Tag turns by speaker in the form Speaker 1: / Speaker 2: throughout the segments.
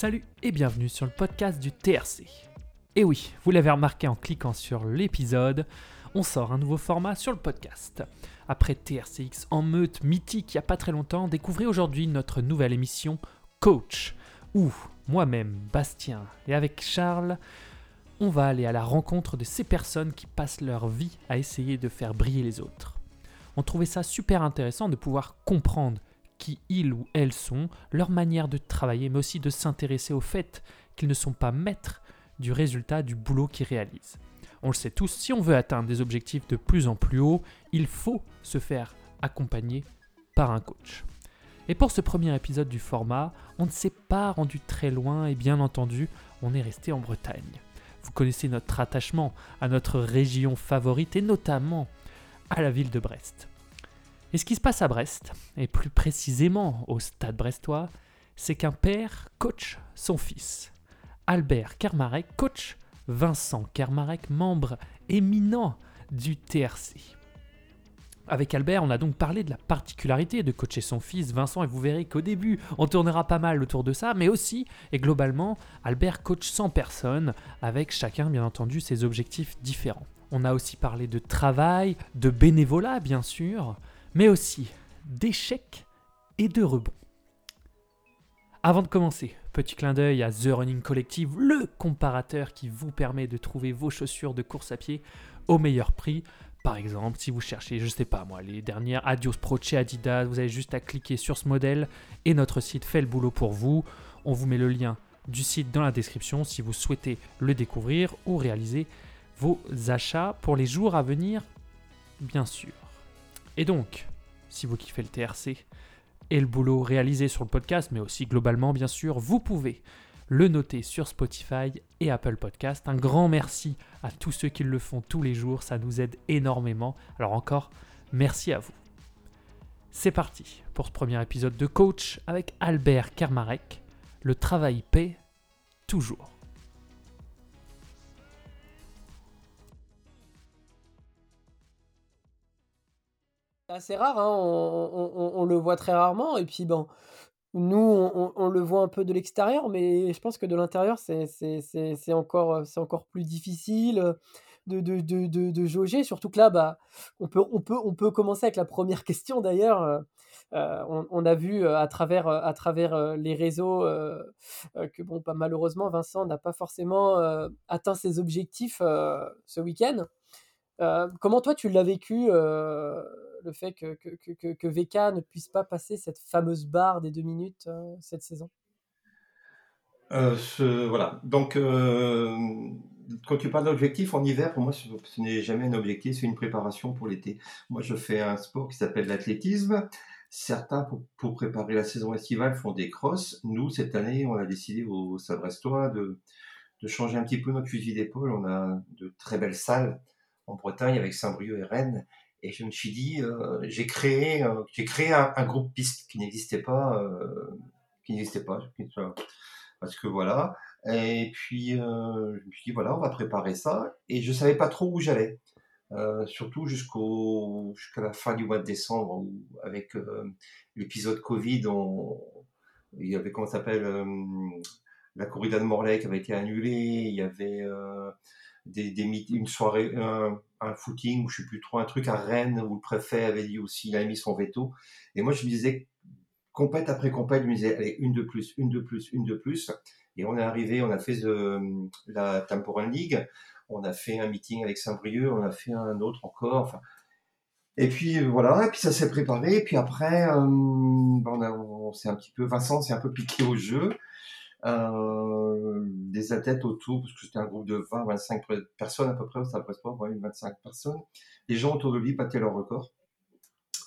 Speaker 1: Salut et bienvenue sur le podcast du TRC. Et oui, vous l'avez remarqué en cliquant sur l'épisode, on sort un nouveau format sur le podcast. Après TRCX en meute mythique il n'y a pas très longtemps, découvrez aujourd'hui notre nouvelle émission Coach, où moi-même, Bastien et avec Charles, on va aller à la rencontre de ces personnes qui passent leur vie à essayer de faire briller les autres. On trouvait ça super intéressant de pouvoir comprendre qui ils ou elles sont, leur manière de travailler, mais aussi de s'intéresser au fait qu'ils ne sont pas maîtres du résultat du boulot qu'ils réalisent. On le sait tous, si on veut atteindre des objectifs de plus en plus haut, il faut se faire accompagner par un coach. Et pour ce premier épisode du format, on ne s'est pas rendu très loin et bien entendu, on est resté en Bretagne. Vous connaissez notre attachement à notre région favorite et notamment à la ville de Brest. Et ce qui se passe à Brest, et plus précisément au stade brestois, c'est qu'un père coach son fils. Albert Kermarek coach Vincent Kermarek, membre éminent du TRC. Avec Albert, on a donc parlé de la particularité de coacher son fils Vincent et vous verrez qu'au début, on tournera pas mal autour de ça, mais aussi et globalement, Albert coach 100 personnes avec chacun bien entendu ses objectifs différents. On a aussi parlé de travail, de bénévolat bien sûr, mais aussi d'échecs et de rebonds. Avant de commencer, petit clin d'œil à The Running Collective, le comparateur qui vous permet de trouver vos chaussures de course à pied au meilleur prix. Par exemple, si vous cherchez, je sais pas moi, les dernières Adios Pro chez Adidas, vous avez juste à cliquer sur ce modèle et notre site fait le boulot pour vous. On vous met le lien du site dans la description si vous souhaitez le découvrir ou réaliser vos achats pour les jours à venir, bien sûr. Et donc, si vous kiffez le TRC et le boulot réalisé sur le podcast, mais aussi globalement bien sûr, vous pouvez le noter sur Spotify et Apple Podcast. Un grand merci à tous ceux qui le font tous les jours, ça nous aide énormément. Alors encore, merci à vous. C'est parti pour ce premier épisode de Coach avec Albert Kermarek. Le travail paie toujours.
Speaker 2: Assez rare, hein, on, le voit très rarement. Et puis, bon, nous, on, le voit un peu de l'extérieur, mais je pense que de l'intérieur, c'est c'est- c'est- c'est encore, euh, c'est encore plus difficile euh, de, de, de, de, jauger. Surtout que là, bah, on peut, on peut, on peut commencer avec la première question d'ailleurs. Euh, on, a vu à travers, à travers les réseaux que, bon, bah, malheureusement, Vincent n'a pas forcément atteint ses objectifs ce week-end. Comment toi tu l'as vécu, le fait que, que, que, que- VK ne puisse pas passer cette fameuse barre des deux minutes euh, cette saison?
Speaker 3: Euh, voilà. Donc, euh, quand tu parles d'objectif en hiver, pour moi, ce, n'est jamais un objectif, c'est une préparation pour l'été. Moi, je fais un sport qui s'appelle l'athlétisme. Certains, pour, préparer la saison estivale, font des crosses. Nous, cette année, on a décidé au Stade Brestois de, de changer un petit peu notre fusil d'épaule. On a de très belles salles en Bretagne avec Saint-Brieuc et Rennes. Et je me suis dit, euh, j'ai créé, euh, j'ai créé un, groupe piste qui n'existait pas, euh, qui n'existait pas. Parce que voilà. Et puis, euh, je me suis dit, voilà, on va préparer ça. Et je savais pas trop où j'allais. Euh, surtout jusqu'au, jusqu'à la fin du mois de décembre, où, avec euh, l'épisode Covid, il y avait, comment s'appelle, euh, la corrida de Morlaix qui avait été annulée. Il y avait euh, des, des une soirée, un, un footing, ou je sais plus trop, un truc à Rennes où le préfet avait dit aussi, il a mis son veto. Et moi, je me disais, compète après compète, je me disais, allez, une de plus, une de plus, une de plus. Et on est arrivé, on a fait euh, la Temporal League, on a fait un meeting avec Saint-Brieuc, on a fait un autre encore. Enfin, et puis euh, voilà, et puis ça s'est préparé. Et puis après, euh, ben, on, on un petit peu, Vincent s'est un peu piqué au jeu. Euh, des athlètes autour, parce que c'était un groupe de 20, 25 personnes à peu près, ça presque pas, ouais, 25 personnes. Les gens autour de lui battaient leur record.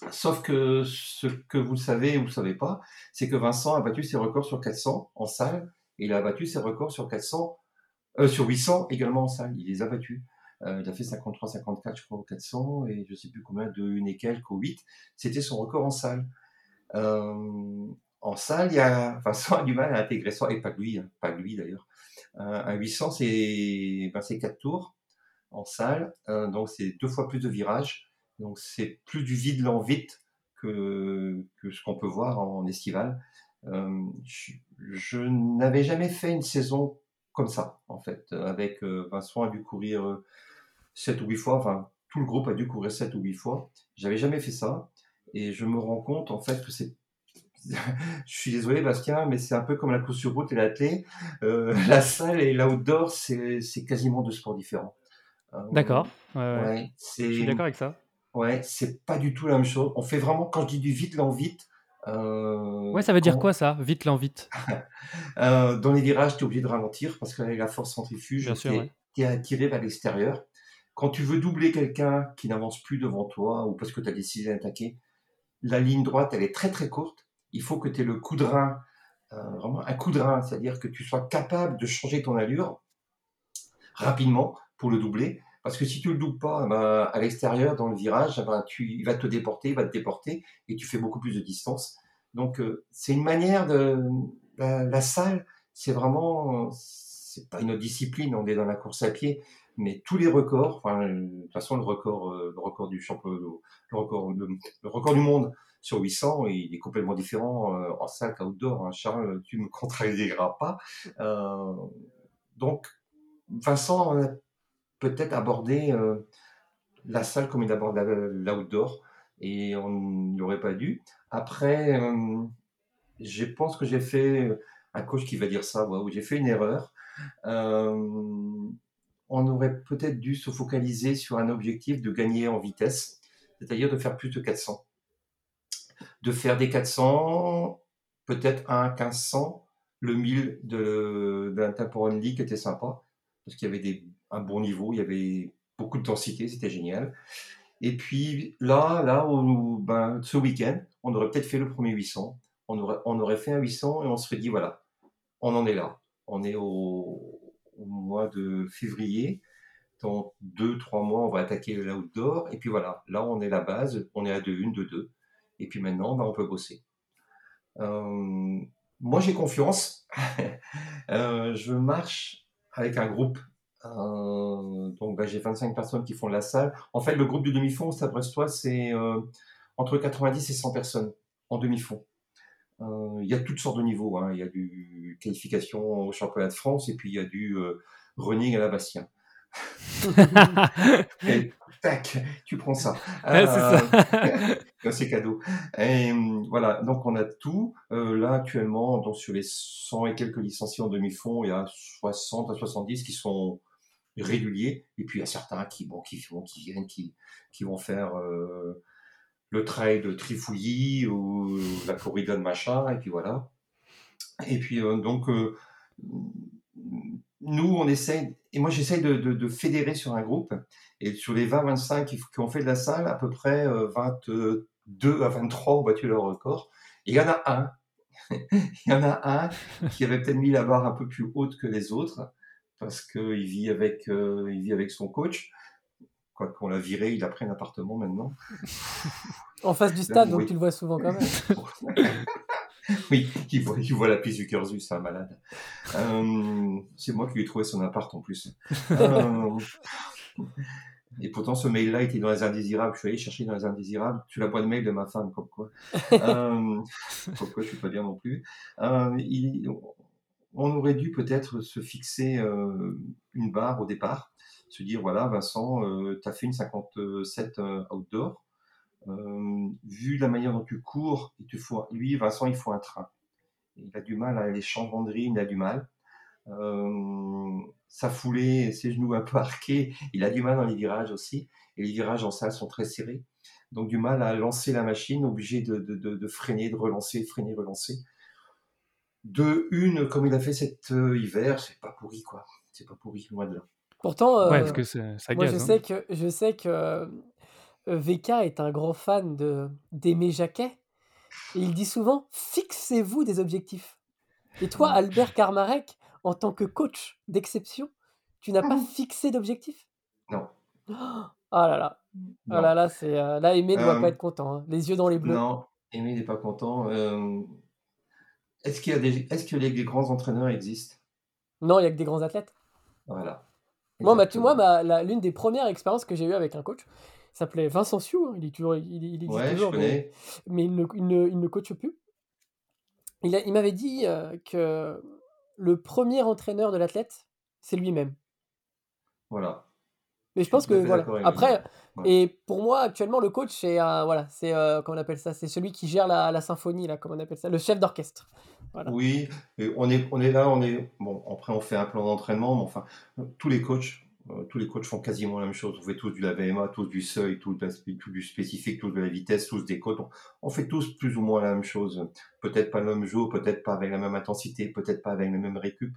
Speaker 3: Sauf que ce que vous savez ou vous savez pas, c'est que Vincent a battu ses records sur 400 en salle, et il a battu ses records sur 400, euh, sur 800 également en salle. Il les a battus. Euh, il a fait 53, 54, je crois, au 400, et je sais plus combien, de une et quelques au 8. C'était son record en salle. Euh, en salle, il y a, Vincent a du mal à intégrer ça, et pas lui, hein, pas lui d'ailleurs. Euh, un 800, c'est ben, c'est 4 tours en salle, euh, donc c'est deux fois plus de virages. Donc c'est plus du vide lent vite que, que ce qu'on peut voir en estival. Euh, je, n'avais jamais fait une saison comme ça, en fait. Avec Vincent a dû courir euh, 7 ou 8 fois, enfin, tout le groupe a dû courir 7 ou 8 fois. J'avais jamais fait ça. Et je me rends compte, en fait, que c'est. je suis désolé, Bastien, mais c'est un peu comme la course sur route et l'athlé. Euh, la salle et l'outdoor, c'est c'est quasiment deux sports différents. Euh,
Speaker 1: D'accord. Ouais. Je suis d'accord avec ça.
Speaker 3: Ouais, c'est pas du tout la même chose. On fait vraiment, quand je dis du vite, lent, vite, euh,
Speaker 1: Ouais, ça veut dire quoi ça? Vite, lent, vite.
Speaker 3: dans les virages, tu es obligé de ralentir parce qu'avec la force centrifuge, tu
Speaker 1: ouais.
Speaker 3: es, attiré vers l'extérieur. Quand tu veux doubler quelqu'un qui n'avance plus devant toi ou parce que tu as décidé d'attaquer, la ligne droite, elle est très très courte. Il faut que tu aies le coup euh, vraiment un coup c'est-à-dire que tu sois capable de changer ton allure rapidement pour le doubler. Parce que si tu le doubles pas, eh ben, à l'extérieur, dans le virage, eh ben, tu, il va te déporter, il va te déporter et tu fais beaucoup plus de distance. Donc, euh, c'est une manière de. La, salle, c'est vraiment. C'est pas une autre discipline, on est dans la course à pied, mais tous les records, de toute façon, le record, euh, record du le record du monde sur 800, il est complètement différent euh, en salle qu'outdoor. Hein. Charles, tu me contradieras pas. Euh, donc, Vincent a peut-être abordé euh, la salle comme il aborde l'outdoor et on n'aurait pas dû. Après, je pense que j'ai fait un coach qui va dire ça, où j'ai fait une erreur. On aurait peut-être dû se focaliser sur un objectif de gagner en vitesse, c'est-à-dire de faire plus de 400. De faire des 400, peut-être un 1500, le 1000 de, de l'Interporon League était sympa, parce qu'il y avait des, un bon niveau, il y avait beaucoup de densité, c'était génial. Et puis là, là ben, ce week-end, on aurait peut-être fait le premier 800, on aurait, on aurait fait un 800 et on se serait dit, voilà, on en est là. On est au, au mois de février. Dans deux, trois mois, on va attaquer l'outdoor. Et puis voilà, là, on est la base. On est à 2-1, 2-2. Et puis maintenant, ben, on peut bosser. Euh, moi, j'ai confiance. Euh, je marche avec un groupe. Euh, donc, ben, j'ai 25 personnes qui font la salle. En fait, le groupe de demi-fond, ça Brestois, c'est entre 90 et 100 personnes en demi-fond. Il y a toutes sortes de niveaux. hein. Il y a du qualification au championnat de France et puis il y a du running à la Bastien. Et tac, tu prends ça.
Speaker 1: Ouais, ça
Speaker 3: c'est cadeau. Et hum, voilà, donc on a tout. Euh, là, actuellement, donc sur les 100 et quelques licenciés en demi-fond, il y a 60 à 70 qui sont réguliers. Et puis, il y a certains qui, bon, qui, bon, qui viennent, qui, qui vont faire euh, le trail de trifouillis ou la corrida de machin. Et puis voilà. Et puis, euh, donc, nous, on essaye, et moi j'essaye de, de, fédérer sur un groupe, et sur les 20-25 qui, qui, ont fait de la salle, à peu près 20, deux à 23 ont battu leur record. Il y en a un. il y en a un qui avait peut-être mis la barre un peu plus haute que les autres parce qu'il vit, avec, euh, vit avec son coach. Quoi qu'on l'a viré, il a pris un appartement maintenant.
Speaker 2: en face du stade, donc
Speaker 3: oui.
Speaker 2: tu le vois souvent quand même.
Speaker 3: oui, il voit, il voit, la piste du Cursus, c'est un malade. Euh, c'est moi qui lui ai trouvé son appart en plus. Euh, et pourtant, ce mail-là était dans les indésirables. Je suis allé chercher dans les indésirables. Tu la boîte mail de ma femme, comme quoi. Euh, comme quoi, je suis pas bien non plus. Euh, il- on aurait dû peut-être se fixer euh, une barre au départ. Se dire, voilà, Vincent, tu as fait une 57 euh, outdoor. Euh, vu la manière dont tu cours, il te faut, lui, Vincent, il faut un train. Il a du mal à de rythme, il a du mal. Euh, sa foulée, ses genoux un peu arqués, il a du mal dans les virages aussi. Et les virages en salle sont très serrés. Donc du mal à lancer la machine, obligé de, de, de, de freiner, de relancer, freiner, relancer. De une, comme il a fait cet euh, hiver, c'est pas pourri quoi. C'est pas pourri, loin de là.
Speaker 2: Pourtant,
Speaker 1: Ouais,
Speaker 2: euh,
Speaker 1: parce que
Speaker 2: moi je
Speaker 1: hein.
Speaker 2: sais que je sais que euh, VK est un grand fan de d'Aimé Jacquet. Et il dit souvent fixez-vous des objectifs. Et toi. Albert Karmarek, en tant que coach d'exception, tu n'as pas
Speaker 3: Mhm.
Speaker 2: fixé d'objectif?
Speaker 3: Non,
Speaker 2: Ah là là, ah
Speaker 3: non.
Speaker 2: là là, c'est euh, là Aimé ne doit pas
Speaker 3: Euh,
Speaker 2: être content, hein. Les yeux dans les bleus.
Speaker 3: non, Aimé n'est pas content. Euh, est-ce qu'il y a des, est-ce que les, grands entraîneurs existent?
Speaker 2: Non, il y a que des grands athlètes.
Speaker 3: Voilà.
Speaker 2: Moi, ma, tu- moi la- l'une des premières expériences que j'ai eues avec un coach s'appelait Vincent Sioux. hein. Il, est toujours, il, il existe
Speaker 3: Ouais, je
Speaker 2: toujours, mais,
Speaker 3: connais.
Speaker 2: mais il, ne, il, ne, il ne coache plus. Il a il m'avait dit, que le premier entraîneur de l'athlète, c'est lui-même.
Speaker 3: Voilà.
Speaker 2: Mais
Speaker 3: Je
Speaker 2: pense que voilà. Après
Speaker 3: Ouais.
Speaker 2: et pour moi, actuellement, le coach, c'est un voilà, c'est, heu, comment on appelle ça? C'est celui qui gère la la symphonie là, comment on appelle ça? Le chef d'orchestre. Voilà.
Speaker 3: Oui et on est on est là, on est bon, après on fait un plan d'entraînement, mais enfin, tous les coachs, tous les coachs font quasiment la même chose. On fait tous du VMA, tous du seuil, tout du spécifique, tous de la vitesse, tous des côtes. On on fait tous plus ou moins la même chose. Peut-être pas le même jour, peut-être pas avec la même intensité, peut-être pas avec les mêmes récup.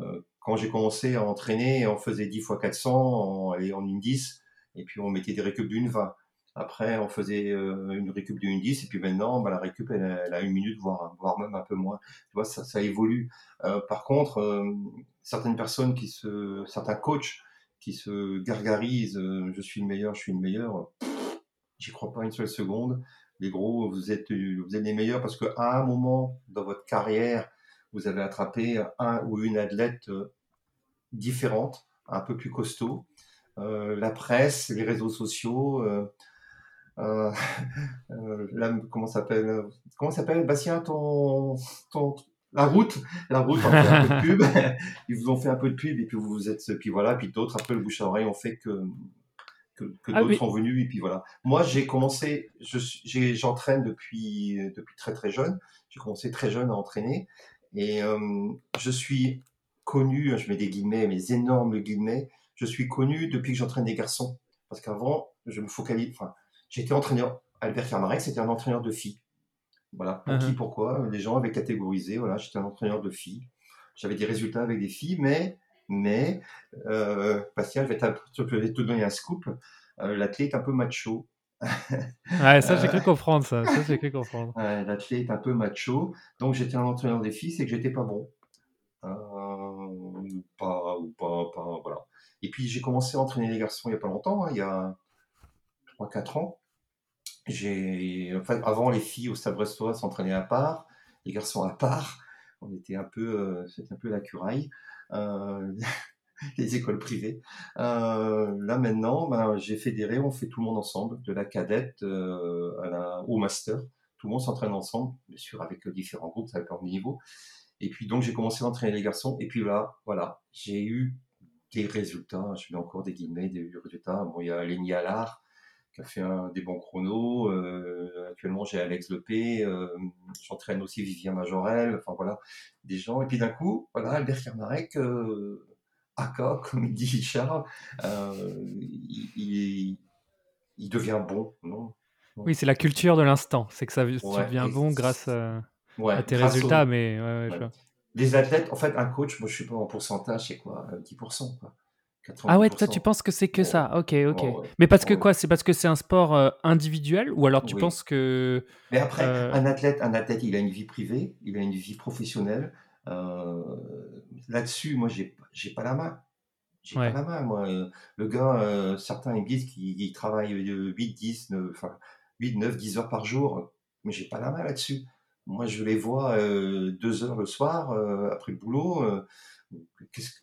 Speaker 3: Heu, quand j'ai commencé à entraîner, on faisait 10 fois 400 en allez, en une 10 et puis on mettait des récup d'une 20. Après, on faisait, heu, une récup d'une 10 et puis maintenant, bah, la récup, elle a 1 minute, voire voire même un peu moins. Tu vois? Ça évolue. Par contre, certaines personnes certains coachs qui se gargarisent, heu: «Je suis le meilleur, je suis le meilleur», j'y crois pas une seule seconde. Les gros, vous êtes, heu, vous êtes les meilleurs parce qu'à un moment dans votre carrière, vous avez attrapé un ou une athlète, heu, différente, un peu plus costaud. La presse, les réseaux sociaux, là, comment s'appelle, comment s'appelle Bastien ton ton la route la route en fait un peu de pub. Ils vous ont fait un peu de pub et puis vous vous êtes puis voilà, puis d'autres après le bouche à oreille ont fait que que que
Speaker 1: Ah
Speaker 3: d'autres
Speaker 1: oui.
Speaker 3: sont venus et puis voilà. Moi, j'ai commencé, je j'entraîne depuis, depuis très, très jeune. J'ai commencé très jeune à entraîner et hem, je suis connu, je mets des guillemets, mes énormes guillemets, je suis connu depuis que j'entraîne des garçons. Parce qu'avant, je me focalise enfin, j'étais entraîneur Albert Kermarec, c'était un entraîneur de filles. Voilà, pour
Speaker 1: Mmh
Speaker 3: qui,
Speaker 1: mh.
Speaker 3: pourquoi, les gens avaient catégorisé, voilà, j'étais un entraîneur de filles. J'avais des résultats avec des filles, mais mais heu, Bastien, je vais t'app je vais te donner un scoop, heu, l'athlète est un peu macho.
Speaker 1: Ouais, ça j'ai
Speaker 3: Heu,
Speaker 1: cru comprendre ça, ça j'ai cru comprendre.
Speaker 3: ouais, l'athlète est un peu macho, donc j'étais un entraîneur des filles, c'est que j'étais pas bon. Ou pas ou pas pas voilà et puis j'ai commencé à entraîner les garçons il y a pas longtemps, hein, il y a 3-4 ans. J'ai avant, les filles au Stade Brestois s'entraînaient à part, les garçons à part. On était un peu, heu, c'était un peu la curaille, heu, les écoles privées. Heu, là maintenant, ben, j'ai fédéré, on fait tout le monde ensemble, de la cadette, au master. Tout le monde s'entraîne ensemble, bien sûr avec, différents groupes, dépend du niveau et puis donc j'ai commencé à entraîner les garçons et puis là, voilà, j'ai eu des résultats, je mets encore des guillemets, des résultats. Bon, il y a Lénie Allard fait un, des bons chronos. Euh, actuellement, j'ai Alex Lepé. Euh, J'entraîne aussi Vivien Majorel. Enfin voilà, des gens. Et puis d'un coup, voilà, Albert Kermarek, euh, aka, comme il dit Charles, euh, il, il, il devient bon, non,
Speaker 1: Oui, c'est la culture de l'instant, c'est que ça tu
Speaker 3: Ouais,
Speaker 1: deviens
Speaker 3: et,
Speaker 1: bon grâce,
Speaker 3: ouais,
Speaker 1: à tes résultats,
Speaker 3: au.
Speaker 1: mais ouais, ouais, je
Speaker 3: Ouais.
Speaker 1: vois.
Speaker 3: Les athlètes, en fait, un coach, moi je suis pas en pourcentage, c'est quoi euh, 10%, quoi.
Speaker 1: Ah ouais, toi tu
Speaker 3: 90%.
Speaker 1: penses que c'est que ça? OK, OK.
Speaker 3: ouais.
Speaker 1: Mais parce que quoi? C'est parce que c'est un sport, heu, individuel ou alors tu
Speaker 3: Oui.
Speaker 1: penses que,
Speaker 3: Mais après,
Speaker 1: heu
Speaker 3: un athlète, un athlète, il a une vie privée, il a une vie professionnelle. Euh, Là-dessus, moi, j'ai j'ai pas la main. J'ai pas la main, moi. Euh, Le gars, euh, certains ils me disent qu'il il travaille euh, 8, 10, 9, enfin, 8, 9, 10 heures par jour, mais j'ai pas la main là-dessus. Moi, je les vois euh, deux heures le soir euh, après le boulot.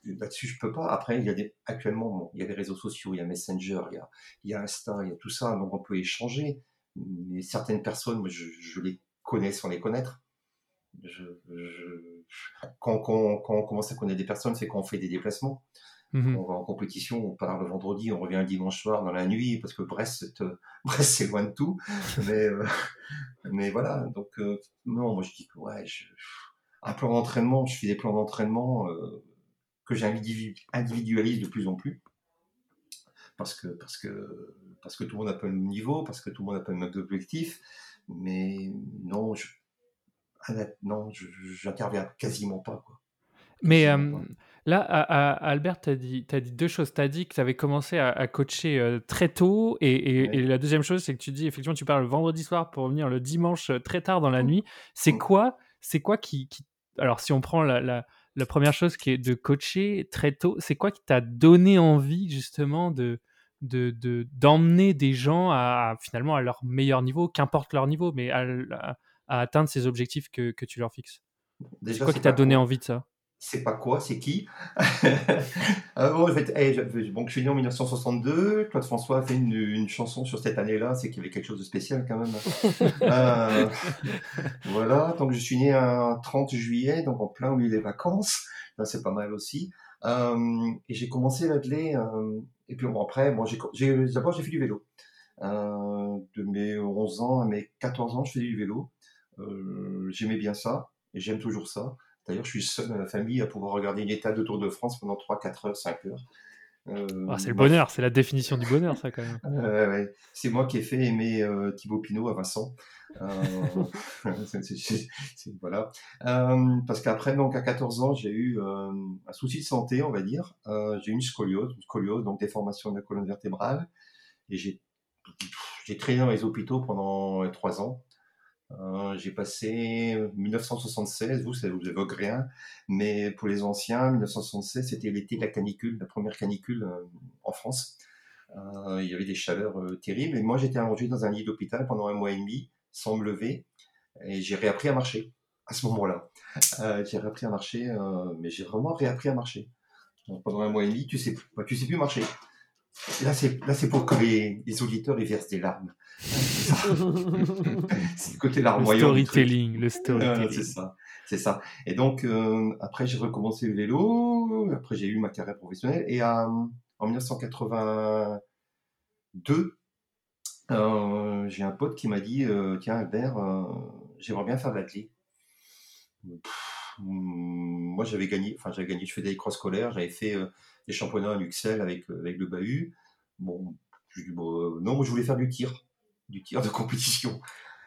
Speaker 3: Là-dessus, je peux pas. Après, il y a des, actuellement, bon, il y a les réseaux sociaux, il y a Messenger, il y a, il y a Insta, il y a tout ça, donc on peut échanger. Mais certaines personnes, moi, je, je les connais sans les connaître. Je, je- quand, quand- quand on commence à connaître des personnes, c'est quand on fait des déplacements.
Speaker 1: mmh
Speaker 3: Quand on va en compétition, on part le vendredi, on revient le dimanche soir dans la nuit, parce que Brest, c'est, euh, Brest, c'est loin de tout. Mais, euh, mais voilà, donc euh, non, moi je dis que ouais, je- un plan d'entraînement, je fais des plans d'entraînement euh, que j'individu- individualise de plus en plus, parce que, parce que, parce que tout le monde n'a pas le même niveau, parce que tout le monde n'a pas le même objectif. Mais non, je, non, j'interviens quasiment pas, quoi.
Speaker 1: Mais
Speaker 3: pas.
Speaker 1: là, à à Albert, tu as dit 2 choses. Tu as dit que tu avais commencé à à coacher, heu, très tôt et et
Speaker 3: Ouais.
Speaker 1: et la deuxième chose, c'est que tu dis effectivement, tu pars le vendredi soir pour revenir le dimanche, très tard dans la
Speaker 3: Mm.
Speaker 1: nuit. C'est
Speaker 3: Mm.
Speaker 1: quoi c'est quoi qui qui alors si on prend la la la 1 chose qui est de coacher très tôt, c'est quoi qui t'a donné envie justement de de de d'emmener des gens à à finalement à leur meilleur niveau, qu'importe leur niveau, mais à l à à atteindre ces objectifs que que tu leur fixes? C'est quoi qui t'a donné envie de ça?
Speaker 3: C'est pas quoi, c'est qui ah bon, en fait, eh, je, je suis né en 1962. Claude François a fait une, chanson sur cette année-là, c'est qu'il y avait quelque chose de spécial quand même. Euh, voilà, donc je suis né un 30 juillet, donc en plein milieu des vacances. C'est pas mal aussi. Euh, et j'ai commencé l'athlé. Euh, et puis bon, après, bon, d'abord j'ai fait du vélo. de mes 11 ans à mes 14 ans, je faisais du vélo. J'aimais bien ça, et j'aime toujours ça. D'ailleurs, je suis seul dans la famille à pouvoir regarder une étape de Tour de France pendant 3, 4 heures, 5 heures.
Speaker 1: Euh, ah, c'est le bonheur, c'est la définition du bonheur, ça, quand
Speaker 3: même. C'est moi qui ai fait aimer euh, Thibaut Pinot à Vincent. Euh, voilà. parce qu'après, donc à 14 ans, j'ai eu un souci de santé, on va dire. j'ai eu une scoliose, une scoliose, donc déformation de la colonne vertébrale. Et j'ai traîné dans les hôpitaux pendant 3 ans. Euh, j'ai passé 1976, vous, ça vous évoque rien, mais pour les anciens, 1976, c'était l'été de la canicule, la première canicule euh, en France. Euh, il y avait des chaleurs terribles, et moi j'étais allongé dans un lit d'hôpital pendant un mois et demi, sans me lever, et j'ai réappris à marcher à ce moment-là. j'ai réappris à marcher, mais j'ai vraiment réappri à marcher. pendant un mois et demi, tu sais, bah, tu sais plus marcher. Là, c'est, là, c'est pour que les, les auditeurs ils versent des larmes. c'est le côté larmoyant.
Speaker 1: Le storytelling, le storytelling.
Speaker 3: c'est ça. C'est ça. Et donc, euh, après, j'ai recommencé le vélo. Après, j'ai eu ma carrière professionnelle. Et en 1982, euh, j'ai un pote qui m'a dit euh, Tiens, Albert, j'aimerais bien faire de l'athlète. Moi, j'avais gagné, enfin, j'avais gagné, je faisais des cross scolaires, j'avais fait des championnats à Luxel avec, avec le bahut. Bon, non, moi, je voulais faire du tir du tir de compétition.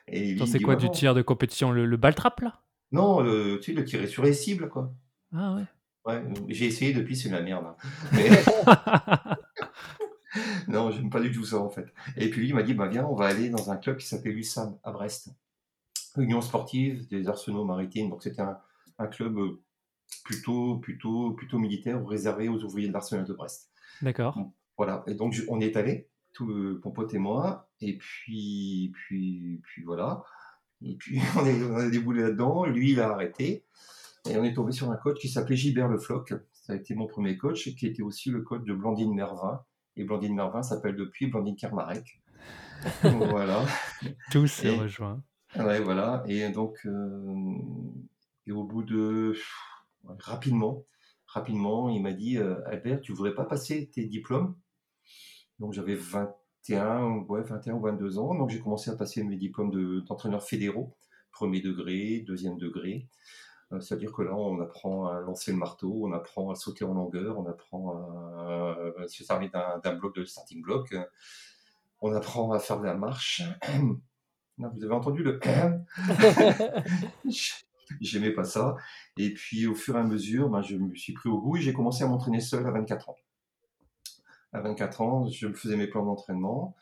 Speaker 1: Et c'est quoi du tir de compétition? Le, le ball trap là?
Speaker 3: Non, le, tu sais, le tirer sur les cibles quoi.
Speaker 1: Ah ouais.
Speaker 3: Ouais, j'ai essayé depuis, c'est la merde. Hein. non, j'aime pas du tout ça en fait. Et puis lui il m'a dit bah viens, on va aller dans un club qui s'appelle l'USAM à Brest. Union sportive des arsenaux maritimes. Donc c'était un, un, club euh, plutôt plutôt plutôt militaire réservé aux ouvriers de l'arsenal de Brest.
Speaker 1: D'accord.
Speaker 3: Voilà. Et donc on est allé tout mon pote et moi. Et puis, puis, puis voilà. Et puis on, est, on a déboulé là-dedans. Lui, il a arrêté. Et on est tombé sur un coach qui s'appelait Gilbert Le Floch. Ça a été mon premier coach et qui était aussi le coach de Blandine Mervin. Et Blandine Mervin s'appelle depuis Blandine Kermarek. voilà.
Speaker 1: Tout s'est rejoint.
Speaker 3: Ouais, voilà. Et donc, euh, et au bout de rapidement, rapidement, il m'a dit euh, Albert, tu voudrais pas passer tes diplômes? Donc j'avais 21, ouais, 21 ou 22 ans. Donc j'ai commencé à passer mes diplômes d'entraîneur fédéraux, premier degré, deuxième degré. Euh, c'est-à-dire que là, on apprend à lancer le marteau, on apprend à sauter en longueur, on apprend à, se servir d'un bloc de starting block, on apprend à faire de la marche. vous avez entendu le J'aimais pas ça. Et puis au fur et à mesure, ben, je me suis pris au goût et j'ai commencé à m'entraîner seul à 24 ans à 24 ans, je me faisais mes plans d'entraînement.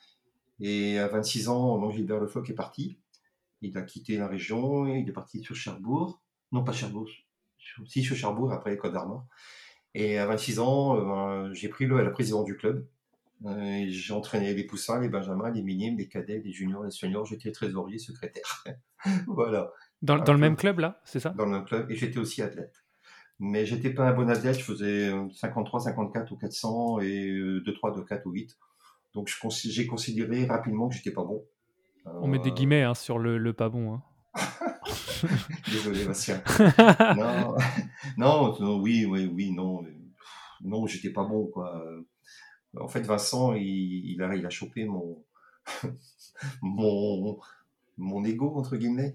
Speaker 3: Et à 26 ans, donc Gilbert Le est parti. Il a quitté la région, il est parti sur Cherbourg. Non, pas Cherbourg, si sur Cherbourg, après les Côtes d'Armor. Et à 26 ans, euh, j'ai pris le, la présidence du club. Euh, j'ai entraîné les poussins, les benjamins, les minimes, les cadets, les juniors, les seniors. J'étais trésorier, secrétaire. voilà.
Speaker 1: Dans, dans le même club, là, c'est ça?
Speaker 3: Dans le même club. Et j'étais aussi athlète. Mais j'étais pas un bon athlète, je faisais 53, 54 ou 400 et 2, 3, 2, 4 ou 8. Donc j'ai considéré rapidement que j'étais pas bon.
Speaker 1: On met des euh, guillemets hein, sur le, le, pas bon. Hein.
Speaker 3: Désolé, Bastien. non, non, oui, oui, oui, non. Non, j'étais pas bon, quoi. En fait, Vincent, il, il, a, il a chopé mon, mon, mon ego, entre guillemets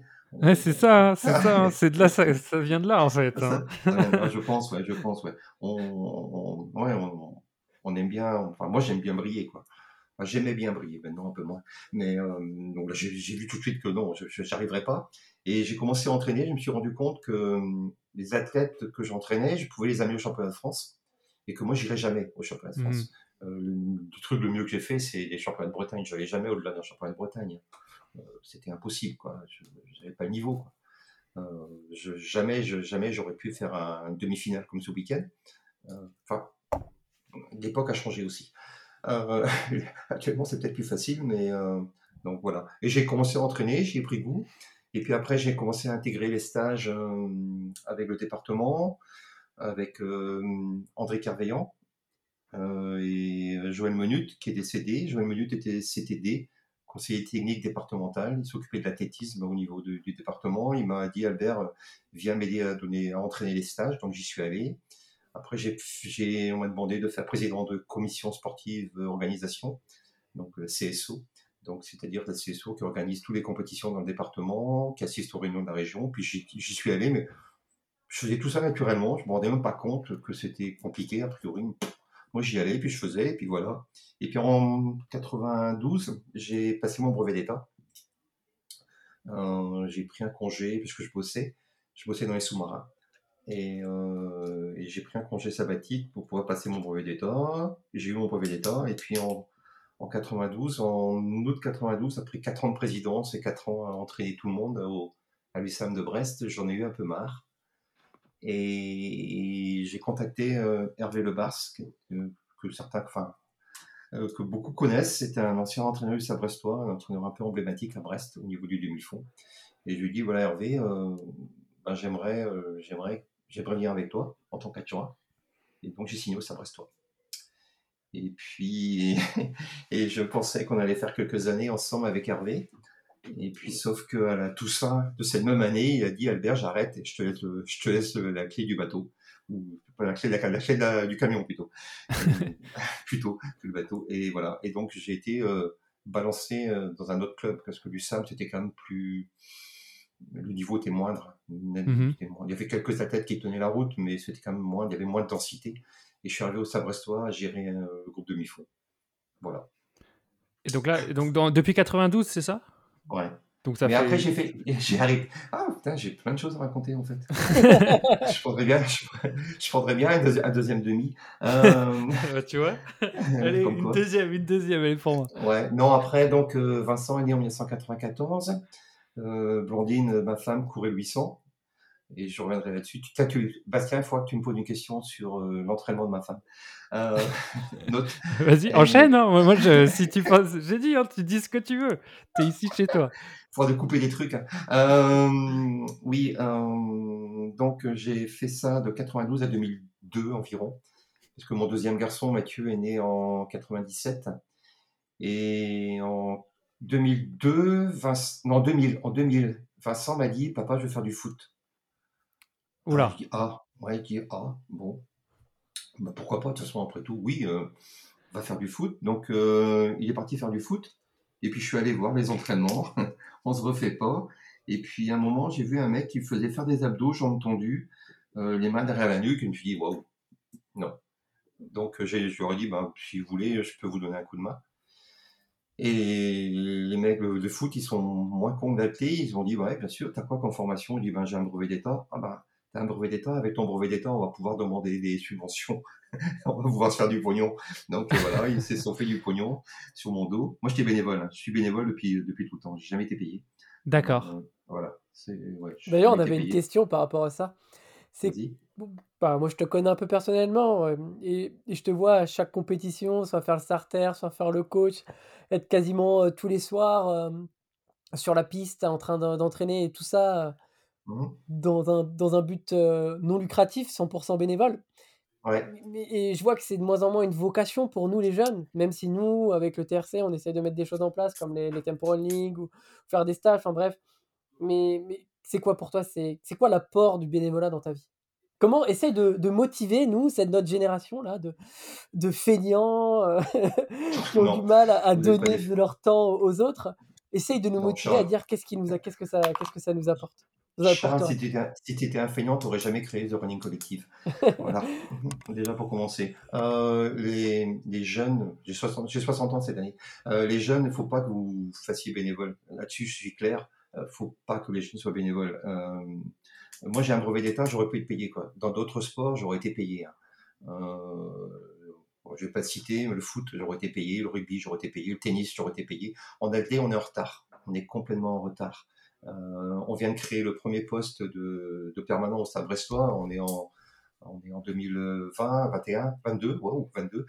Speaker 1: c'est ça, c'est ça, hein, c'est de là, ça, vient de là en fait.
Speaker 3: Hein. je pense, ouais, je pense, ouais. On, ouais, on, aime bien, enfin moi j'aime bien briller quoi. J'aimais bien briller, maintenant un peu moins. Mais euh, donc j'ai vu tout de suite que non, je n'arriverais pas. Et j'ai commencé à entraîner, je me suis rendu compte que hum, les athlètes que j'entraînais, je pouvais les amener au championnat de France et que moi j'irais jamais au championnat de France. Mmh. Euh, le, truc le mieux que j'ai fait, c'est les championnats de Bretagne. Je n'allais jamais au-delà d'un championnat de Bretagne. Euh, c'était impossible, quoi. Je n'avais pas le niveau. Euh, jamais, jamais j'aurais pu faire un, demi-finale comme ce week-end. Euh, l'époque a changé aussi. actuellement, c'est peut-être plus facile, mais donc voilà. Et j'ai commencé à entraîner, j'ai pris goût. Et puis après, j'ai commencé à intégrer les stages avec le département. avec André Carveillant et Joël Menut qui est décédé. Joël Menut était CTD, conseiller technique départemental. Il s'occupait de l'athlétisme au niveau du département. Il m'a dit Albert, viens m'aider à donner, à entraîner les stages. Donc j'y suis allé. Après, j'ai, on m'a demandé de faire président de commission sportive organisation, donc CSO. Donc, c'est-à-dire la CSO qui organise toutes les compétitions dans le département, qui assiste aux réunions de la région. Puis j'y, suis allé, mais je faisais tout ça naturellement. Je me rendais même pas compte que c'était compliqué, a priori. Moi, j'y allais, puis je faisais, et puis voilà. Et puis en 92, j'ai passé mon brevet d'État. Euh, j'ai pris un congé parce que je bossais. Je bossais dans les sous-marins. Euh, et, j'ai pris un congé sabbatique pour pouvoir passer mon brevet d'État. J'ai eu mon brevet d'État. Et puis en, en 92, en août 92, après 4 ans de présidence et 4 ans à entraîner tout le monde au, à l'USAM de Brest, j'en ai eu un peu marre. Et, j'ai contacté euh, Hervé Lebars, que, certains, enfin, euh, que beaucoup connaissent. C'était un ancien entraîneur du Brestois, un entraîneur un peu emblématique à Brest au niveau du demi-fond. Et je lui dis voilà Hervé, euh, ben, j'aimerais, j'aimerais, j'aimerais venir avec toi en tant qu'attura. Et donc j'ai signé au Sabrestois. Et puis, et je pensais qu'on allait faire quelques années ensemble avec Hervé. Et puis, sauf qu'à la Toussaint de cette même année, il a dit Albert, j'arrête et je te laisse, je te laisse la clé du bateau. Ou pas la clé, la, la clé du camion plutôt. plutôt que le bateau. Et voilà. Et donc, j'ai été euh, balancé euh, dans un autre club parce que du SAM, c'était quand même plus. Le niveau était moindre. Il y avait quelques athlètes qui tenaient la route, mais c'était quand même moins. Il y avait moins de densité. Et je suis arrivé au Sabrestois à gérer euh, le groupe demi-fond. Voilà.
Speaker 1: Et donc là, donc depuis 92, c'est ça?
Speaker 3: Ouais. Donc ça Mais après, j'ai fait. J'ai arrêté. Ah putain, j'ai plein de choses à raconter en fait. je prendrais bien, je, prendrais bien un, deuxième demi.
Speaker 1: Euh... tu vois Allez, une deuxième, une deuxième, allez pour moi.
Speaker 3: Ouais, non, après, donc euh, Vincent est né en 1994. Euh, Blondine, ma femme, courait 800 et je reviendrai là-dessus. Tu, Bastien, il faudra que tu me poses une question sur euh, l'entraînement de ma femme. Euh,
Speaker 1: Vas-y, enchaîne. Hein. Moi, je, si tu penses, j'ai dit, hein, tu dis ce que tu veux. Tu es ici chez toi.
Speaker 3: Il faudra couper des trucs. Hein. Euh, oui, donc j'ai fait ça de 92 à 2002 environ. Parce que mon deuxième garçon, Mathieu, est né en 97. Et en 2002, non, 2000, en 2000, Vincent m'a dit, papa, je veux faire du foot.
Speaker 1: Oula.
Speaker 3: je ah, ouais, ah, bon, bah, pourquoi pas, de toute façon, après tout, oui, euh, va faire du foot. Donc, euh, il est parti faire du foot. Et puis, je suis allé voir les entraînements. on se refait pas. Et puis, à un moment, j'ai vu un mec qui faisait faire des abdos, jambes tendues, euh, les mains derrière la nuque. Et je me suis dit, waouh, non. Donc, je leur ai dit, bah, si vous voulez, je peux vous donner un coup de main. Et les mecs de foot, ils sont moins cons Ils ont dit, ouais, bien sûr, t'as quoi comme formation? Il dit, ben, j'ai un brevet d'État. Ah, un brevet d'État, avec ton brevet d'État, on va pouvoir demander des subventions, on va pouvoir se faire du pognon. Donc euh, voilà, ils se sont fait du pognon sur mon dos. Moi, j'étais bénévole, hein. je suis bénévole depuis, depuis tout le temps, j'ai jamais été payé.
Speaker 1: D'accord. Euh,
Speaker 3: voilà.
Speaker 2: D'ailleurs, on avait une question par rapport à ça. C'est bah, moi, je te connais un peu personnellement euh, et, je te vois à chaque compétition, soit faire le starter, soit faire le coach, être quasiment tous les soirs sur la piste en train d'entraîner et tout ça. Mmh dans un dans un but, non lucratif, 100 bénévole.
Speaker 3: Ouais.
Speaker 2: et je vois que c'est de moins en moins une vocation pour nous les jeunes, même si nous, avec le TRC, on essaie de mettre des choses en place comme les les Temporal League ou faire des stages, enfin bref. Mais mais c'est quoi pour toi? C'est quoi l'apport du bénévolat dans ta vie? Comment essaye de de motiver, nous, cette notre génération-là de de feignants, qui ont du mal à donner de leur temps aux autres? Essaye de nous motiver à dire qu'est-ce a qu'est-ce qu'est-ce que ça nous apporte?
Speaker 3: Charles, si tu étais, si un feignant, tu n'aurais jamais créé The Running Collective. voilà, déjà pour commencer. Euh, les, les, jeunes, j'ai 60, 60 ans cette année, euh, les jeunes, il ne faut pas que vous fassiez bénévole. Là-dessus, je suis clair, il euh, ne faut pas que les jeunes soient bénévoles. moi, j'ai un brevet d'État, j'aurais pu être payé. Quoi. Dans d'autres sports, j'aurais été payé. Hein. je ne vais pas te citer, mais le foot, j'aurais été payé, le rugby, j'aurais été payé, le tennis, j'aurais été payé. En athlée, on est en retard. On est complètement en retard. Euh, on vient de créer le premier poste de, permanent au Brestois. On est en, on est en 2020, 21, 22, wow, 22.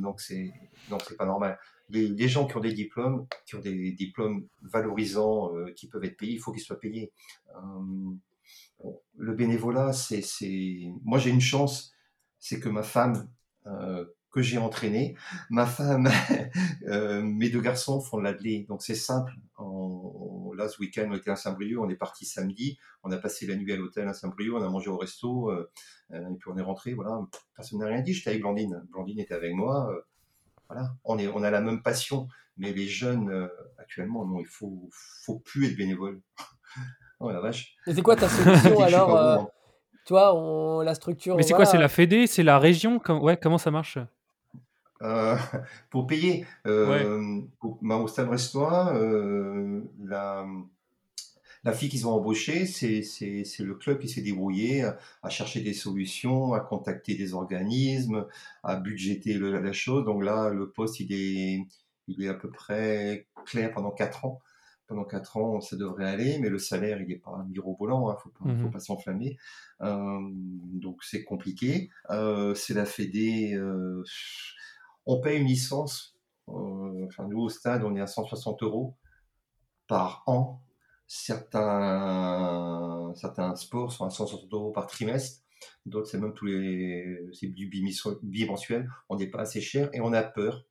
Speaker 3: donc c'est donc c'est pas normal. Les, gens qui ont des diplômes, qui ont des diplômes valorisants, euh, qui peuvent être payés, il faut qu'ils soient payés. Euh, le bénévolat, c'est, c'est, moi j'ai une chance, c'est que ma femme que j'ai entraînée, ma femme, mes deux garçons font de donc c'est simple. Là, ce week-end, on était à Saint-Brieuc, on est parti samedi, on a passé la nuit à l'hôtel à Saint-Brieuc, on a mangé au resto, euh, et puis on est rentré. Voilà, personne n'a rien dit. J'étais avec Blandine, Blandine était avec moi. voilà, on est, on a la même passion. Mais les jeunes actuellement, non, il faut, faut plus être bénévole. Oh la vache.
Speaker 2: Et c'est quoi ta solution alors euh, hein. Tu vois, on, la structure.
Speaker 1: Mais c'est quoi C'est la Fédé C'est la région? Ouais, comment ça marche?
Speaker 3: euh, Pour payer, euh, pour, bah, au Stade Brestois, euh, la, la fille qu'ils ont embauchée, c'est le club qui s'est débrouillé à, chercher des solutions, à contacter des organismes, à budgéter le, la chose. Donc là, le poste, il est, il est à peu près clair pendant 4 ans pendant quatre ans, ça devrait aller, mais le salaire, il n'est pas mirobolant, il hein, ne faut pas, pas s'enflammer. Donc c'est compliqué. C'est la Fédé. Euh, on paye une licence. enfin, nous, au stade, on est à 160 euros par an. Certains, sports sont à 160 euros par trimestre. D'autres, c'est même tous les, c'est du bimensuel. On n'est pas assez cher et on a peur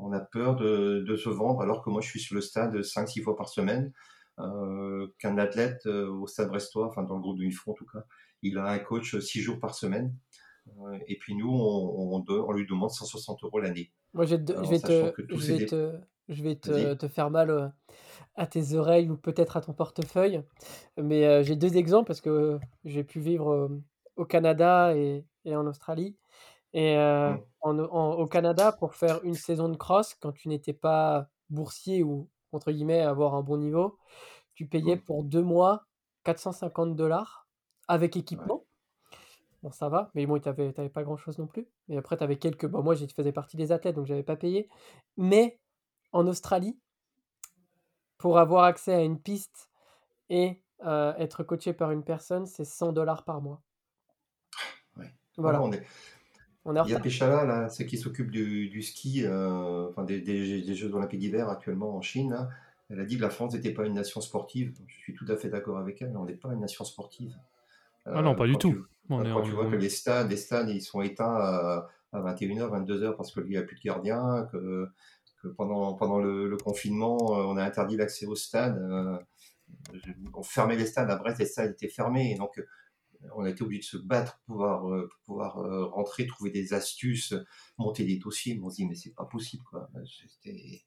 Speaker 3: on a peur de, se vendre alors que moi je suis sur le stade 5-6 fois par semaine. Euh, qu'un athlète euh, au stade brestois, enfin dans le groupe de Unifront en tout cas, il a un coach 6 jours par semaine. Euh, et puis nous, on, lui demande 160 euros l'année.
Speaker 2: Moi, je, vais, te, je vais, te, faire mal à tes oreilles ou peut-être à ton portefeuille. Mais j'ai deux exemples parce que j'ai pu vivre au Canada et en Australie. Et mmh. au Canada, pour faire une saison de cross, quand tu n'étais pas boursier ou entre guillemets avoir un bon niveau, tu payais mmh. pour deux mois 450 dollars avec équipement. Bon, ça va, mais bon, tu n'avais pas grand-chose non plus. Et après, tu avais quelques... Bon, moi, je faisais partie des athlètes, donc j'avais pas payé. Mais en Australie, pour avoir accès à une piste et être coaché par une personne, c'est 100 dollars par mois.
Speaker 3: Voilà. on est, il y a Péchala, là, c'est qui s'occupe du, ski, euh, enfin des, Jeux olympiques d'hiver actuellement en Chine. Elle a dit que la France n'était pas une nation sportive. Je suis tout à fait d'accord avec elle, on n'est pas une nation sportive.
Speaker 1: ah non, pas du tout.
Speaker 3: Quand tu vois que les stades, les stades, ils sont éteints à, 21h, 22h parce qu'il n'y a plus de gardiens, que, pendant, pendant le, confinement, euh, on a interdit l'accès aux stades. Euh, on fermait les stades, à Brest, les stades étaient fermés. Donc, on a été obligé de se battre pour pouvoir, euh, pouvoir euh, rentrer, trouver des astuces, monter des dossiers. on se dit, mais c'est pas possible, quoi. C'était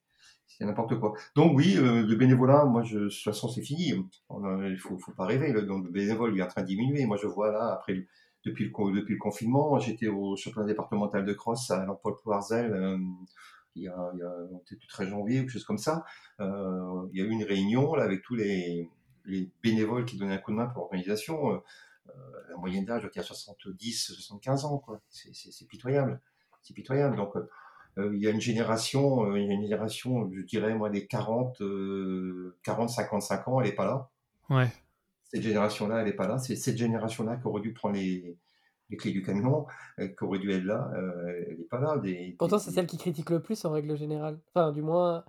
Speaker 3: n'importe quoi. Donc oui, euh, le bénévolat, moi, de toute façon, c'est fini. il faut, faut pas rêver. Le, le bénévole est en train de diminuer. Moi, je vois là, après, depuis le, confinement, j'étais au championnat départemental de cross à l'Emploi Poirzel. il y a, il y a le 13 janvier, quelque chose comme ça. il y a eu une réunion là, avec tous les, les bénévoles qui donnaient un coup de main pour l'organisation la moyenne d'âge être à 70, 75 ans. C'est pitoyable. C'est pitoyable. Donc, euh, il y a une génération, euh, il y a une génération, je dirais, moi, des 40, 40, 55 ans, elle n'est pas là.
Speaker 1: Ouais.
Speaker 3: Cette génération-là, elle n'est pas là. C'est cette génération-là qui aurait dû prendre les, les clés du camion, euh, qui aurait dû être là. elle n'est pas là. Des,
Speaker 2: Pourtant, c'est celle qui critique le plus en règle générale. Enfin, du moins,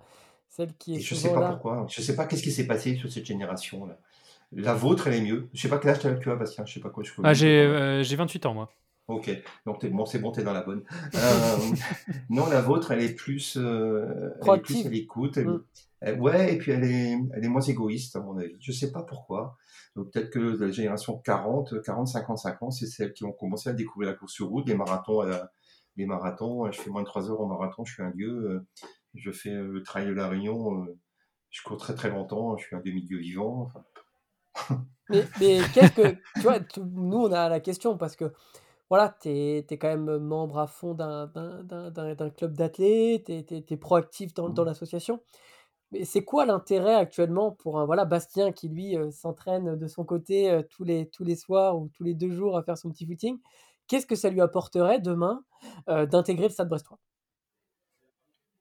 Speaker 2: celle qui est.
Speaker 3: je ne sais pas pourquoi. Je ne sais pas qu'est-ce qui s'est passé sur cette génération-là. La vôtre, elle est mieux. Je sais pas quel âge tu as, Bastien. Je sais pas quoi. Je
Speaker 1: ah, j'ai 28 ans, moi.
Speaker 3: Ok, donc bon, c'est bon, t'es dans la bonne. Euh, non, la vôtre, elle est plus, euh, elle est plus à l'écoute. Mm. ouais, et puis elle est, elle est moins égoïste, à mon avis. Je sais pas pourquoi. Donc peut-être que la génération 40, 40, 55 ans, c'est celles qui ont commencé à découvrir la course sur route, les marathons, euh, les marathons. Je fais moins de 3 heures en marathon, je suis un dieu. je fais le trail de la Réunion. je cours très très longtemps, je suis un demi-dieu vivant. Enfin,
Speaker 2: mais, mais qu'est-ce que. Tu vois, nous, on a la question parce que, voilà, tu es, quand même membre à fond d'un club d'athlètes, tu es, proactif dans, dans mmh. l'association. Mais c'est quoi l'intérêt actuellement pour un voilà, Bastien qui, lui, euh, s'entraîne de son côté euh, tous, les, tous les soirs ou tous les deux jours à faire son petit footing Qu'est-ce que ça lui apporterait demain euh, d'intégrer le Stade Brestois?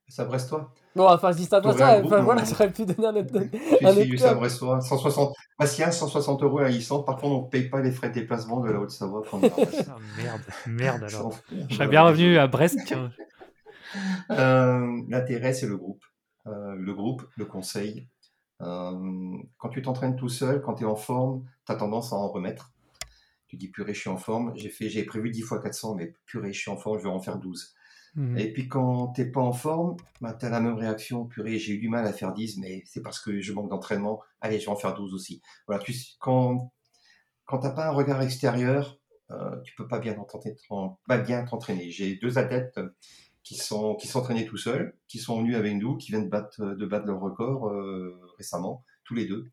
Speaker 3: Ça Brestois.
Speaker 2: Bon, enfin, je dis Stade Brestois, enfin, voilà, j'aurais pu donner un autre.
Speaker 3: un si, ça Brestois. 160, Bastien, 160 euros à la licence. Par contre, on ne paye pas les frais de déplacement de la Haute-Savoie.
Speaker 1: ah, merde, merde alors. Je serais bien revenu à Brest.
Speaker 3: euh, L'intérêt, c'est le groupe. Euh, le groupe, le conseil. Euh, quand tu t'entraînes tout seul, quand tu es en forme, tu as tendance à en remettre. Tu dis, purée, je suis en forme. J'ai fait, j'ai prévu 10 fois 400, mais purée, je suis en forme, je vais en faire 12.
Speaker 1: Mhm.
Speaker 3: Et puis quand t'es pas en forme, bah, tu as la même réaction. Purée, j'ai eu du mal à faire 10, mais c'est parce que je manque d'entraînement. Allez, je vais en faire 12 aussi. Voilà, tu, quand, quand t'as pas un regard extérieur, euh, tu peux pas bien t'entraîner. J'ai deux athlètes qui sont qui s'entraînaient tout seuls, qui sont venus avec nous, qui viennent de battre, de battre leur record euh, récemment, tous les deux.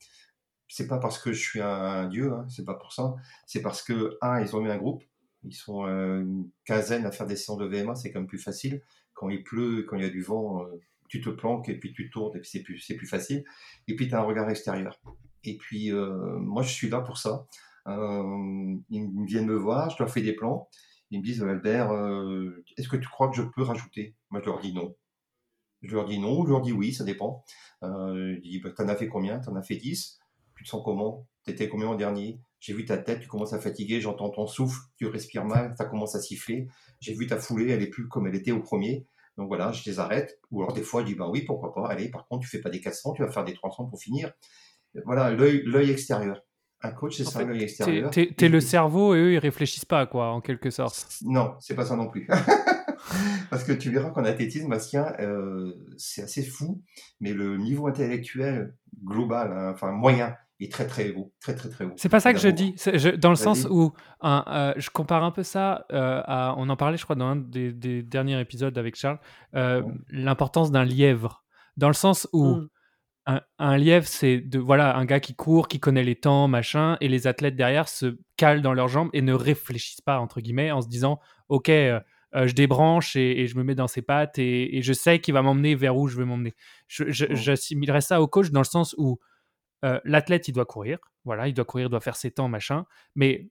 Speaker 3: C'est pas parce que je suis un, dieu, hein, c'est pas pour ça. C'est parce que un, ils ont mis un groupe, ils sont euh, une quinzaine à faire des séances de VMA, c'est quand même plus facile. Quand il pleut, quand il y a du vent, euh, tu te planques et puis tu tournes et puis c'est plus plus facile. Et puis tu as un regard extérieur. Et puis moi je suis là pour ça. ils viennent me voir, je leur fais des plans ils me disent, Albert, euh, est-ce que tu crois que je peux rajouter? Moi, je leur dis non. Je leur dis non, je leur dis oui, ça dépend. Euh, je dis, bah, t'en as fait combien? T'en as fait 10 Tu te sens comment? T'étais combien en dernier? J'ai vu ta tête, tu commences à fatiguer, j'entends ton souffle, tu respires mal, ça commence à siffler. J'ai vu ta foulée, elle est plus comme elle était au premier. Donc voilà, je les arrête. Ou alors des fois, je dis, ben oui, pourquoi pas. Allez, par contre, tu fais pas des 400, tu vas faire des 300 pour finir. Voilà, l'œil extérieur. Un coach, c'est ça, l'œil extérieur.
Speaker 1: T'es es le cerveau et eux, ils réfléchissent pas, quoi, en quelque sorte.
Speaker 3: Non, c'est pas ça non plus. Parce que tu verras qu'en athlétisme, Bastien, euh, c'est assez fou, mais le niveau intellectuel global, hein, enfin moyen, est très très haut, très très très haut.
Speaker 1: C'est pas ça que je dis, dans le sens où euh, je compare un peu ça euh, à, on en parlait, je crois, dans un des, derniers épisodes avec Charles, l'importance d'un lièvre, dans le sens où mmh un, lièvre, c'est de voilà un gars qui court, qui connaît les temps, machin, et les athlètes derrière se calent dans leurs jambes et ne réfléchissent pas entre guillemets en se disant ok, euh, euh, je débranche et, je me mets dans ses pattes et, je sais qu'il va m'emmener vers où je veux m'emmener. J'assimilerais ça au coach dans le sens où euh, l'athlète il doit courir, voilà, il doit courir, il doit faire ses temps, machin, mais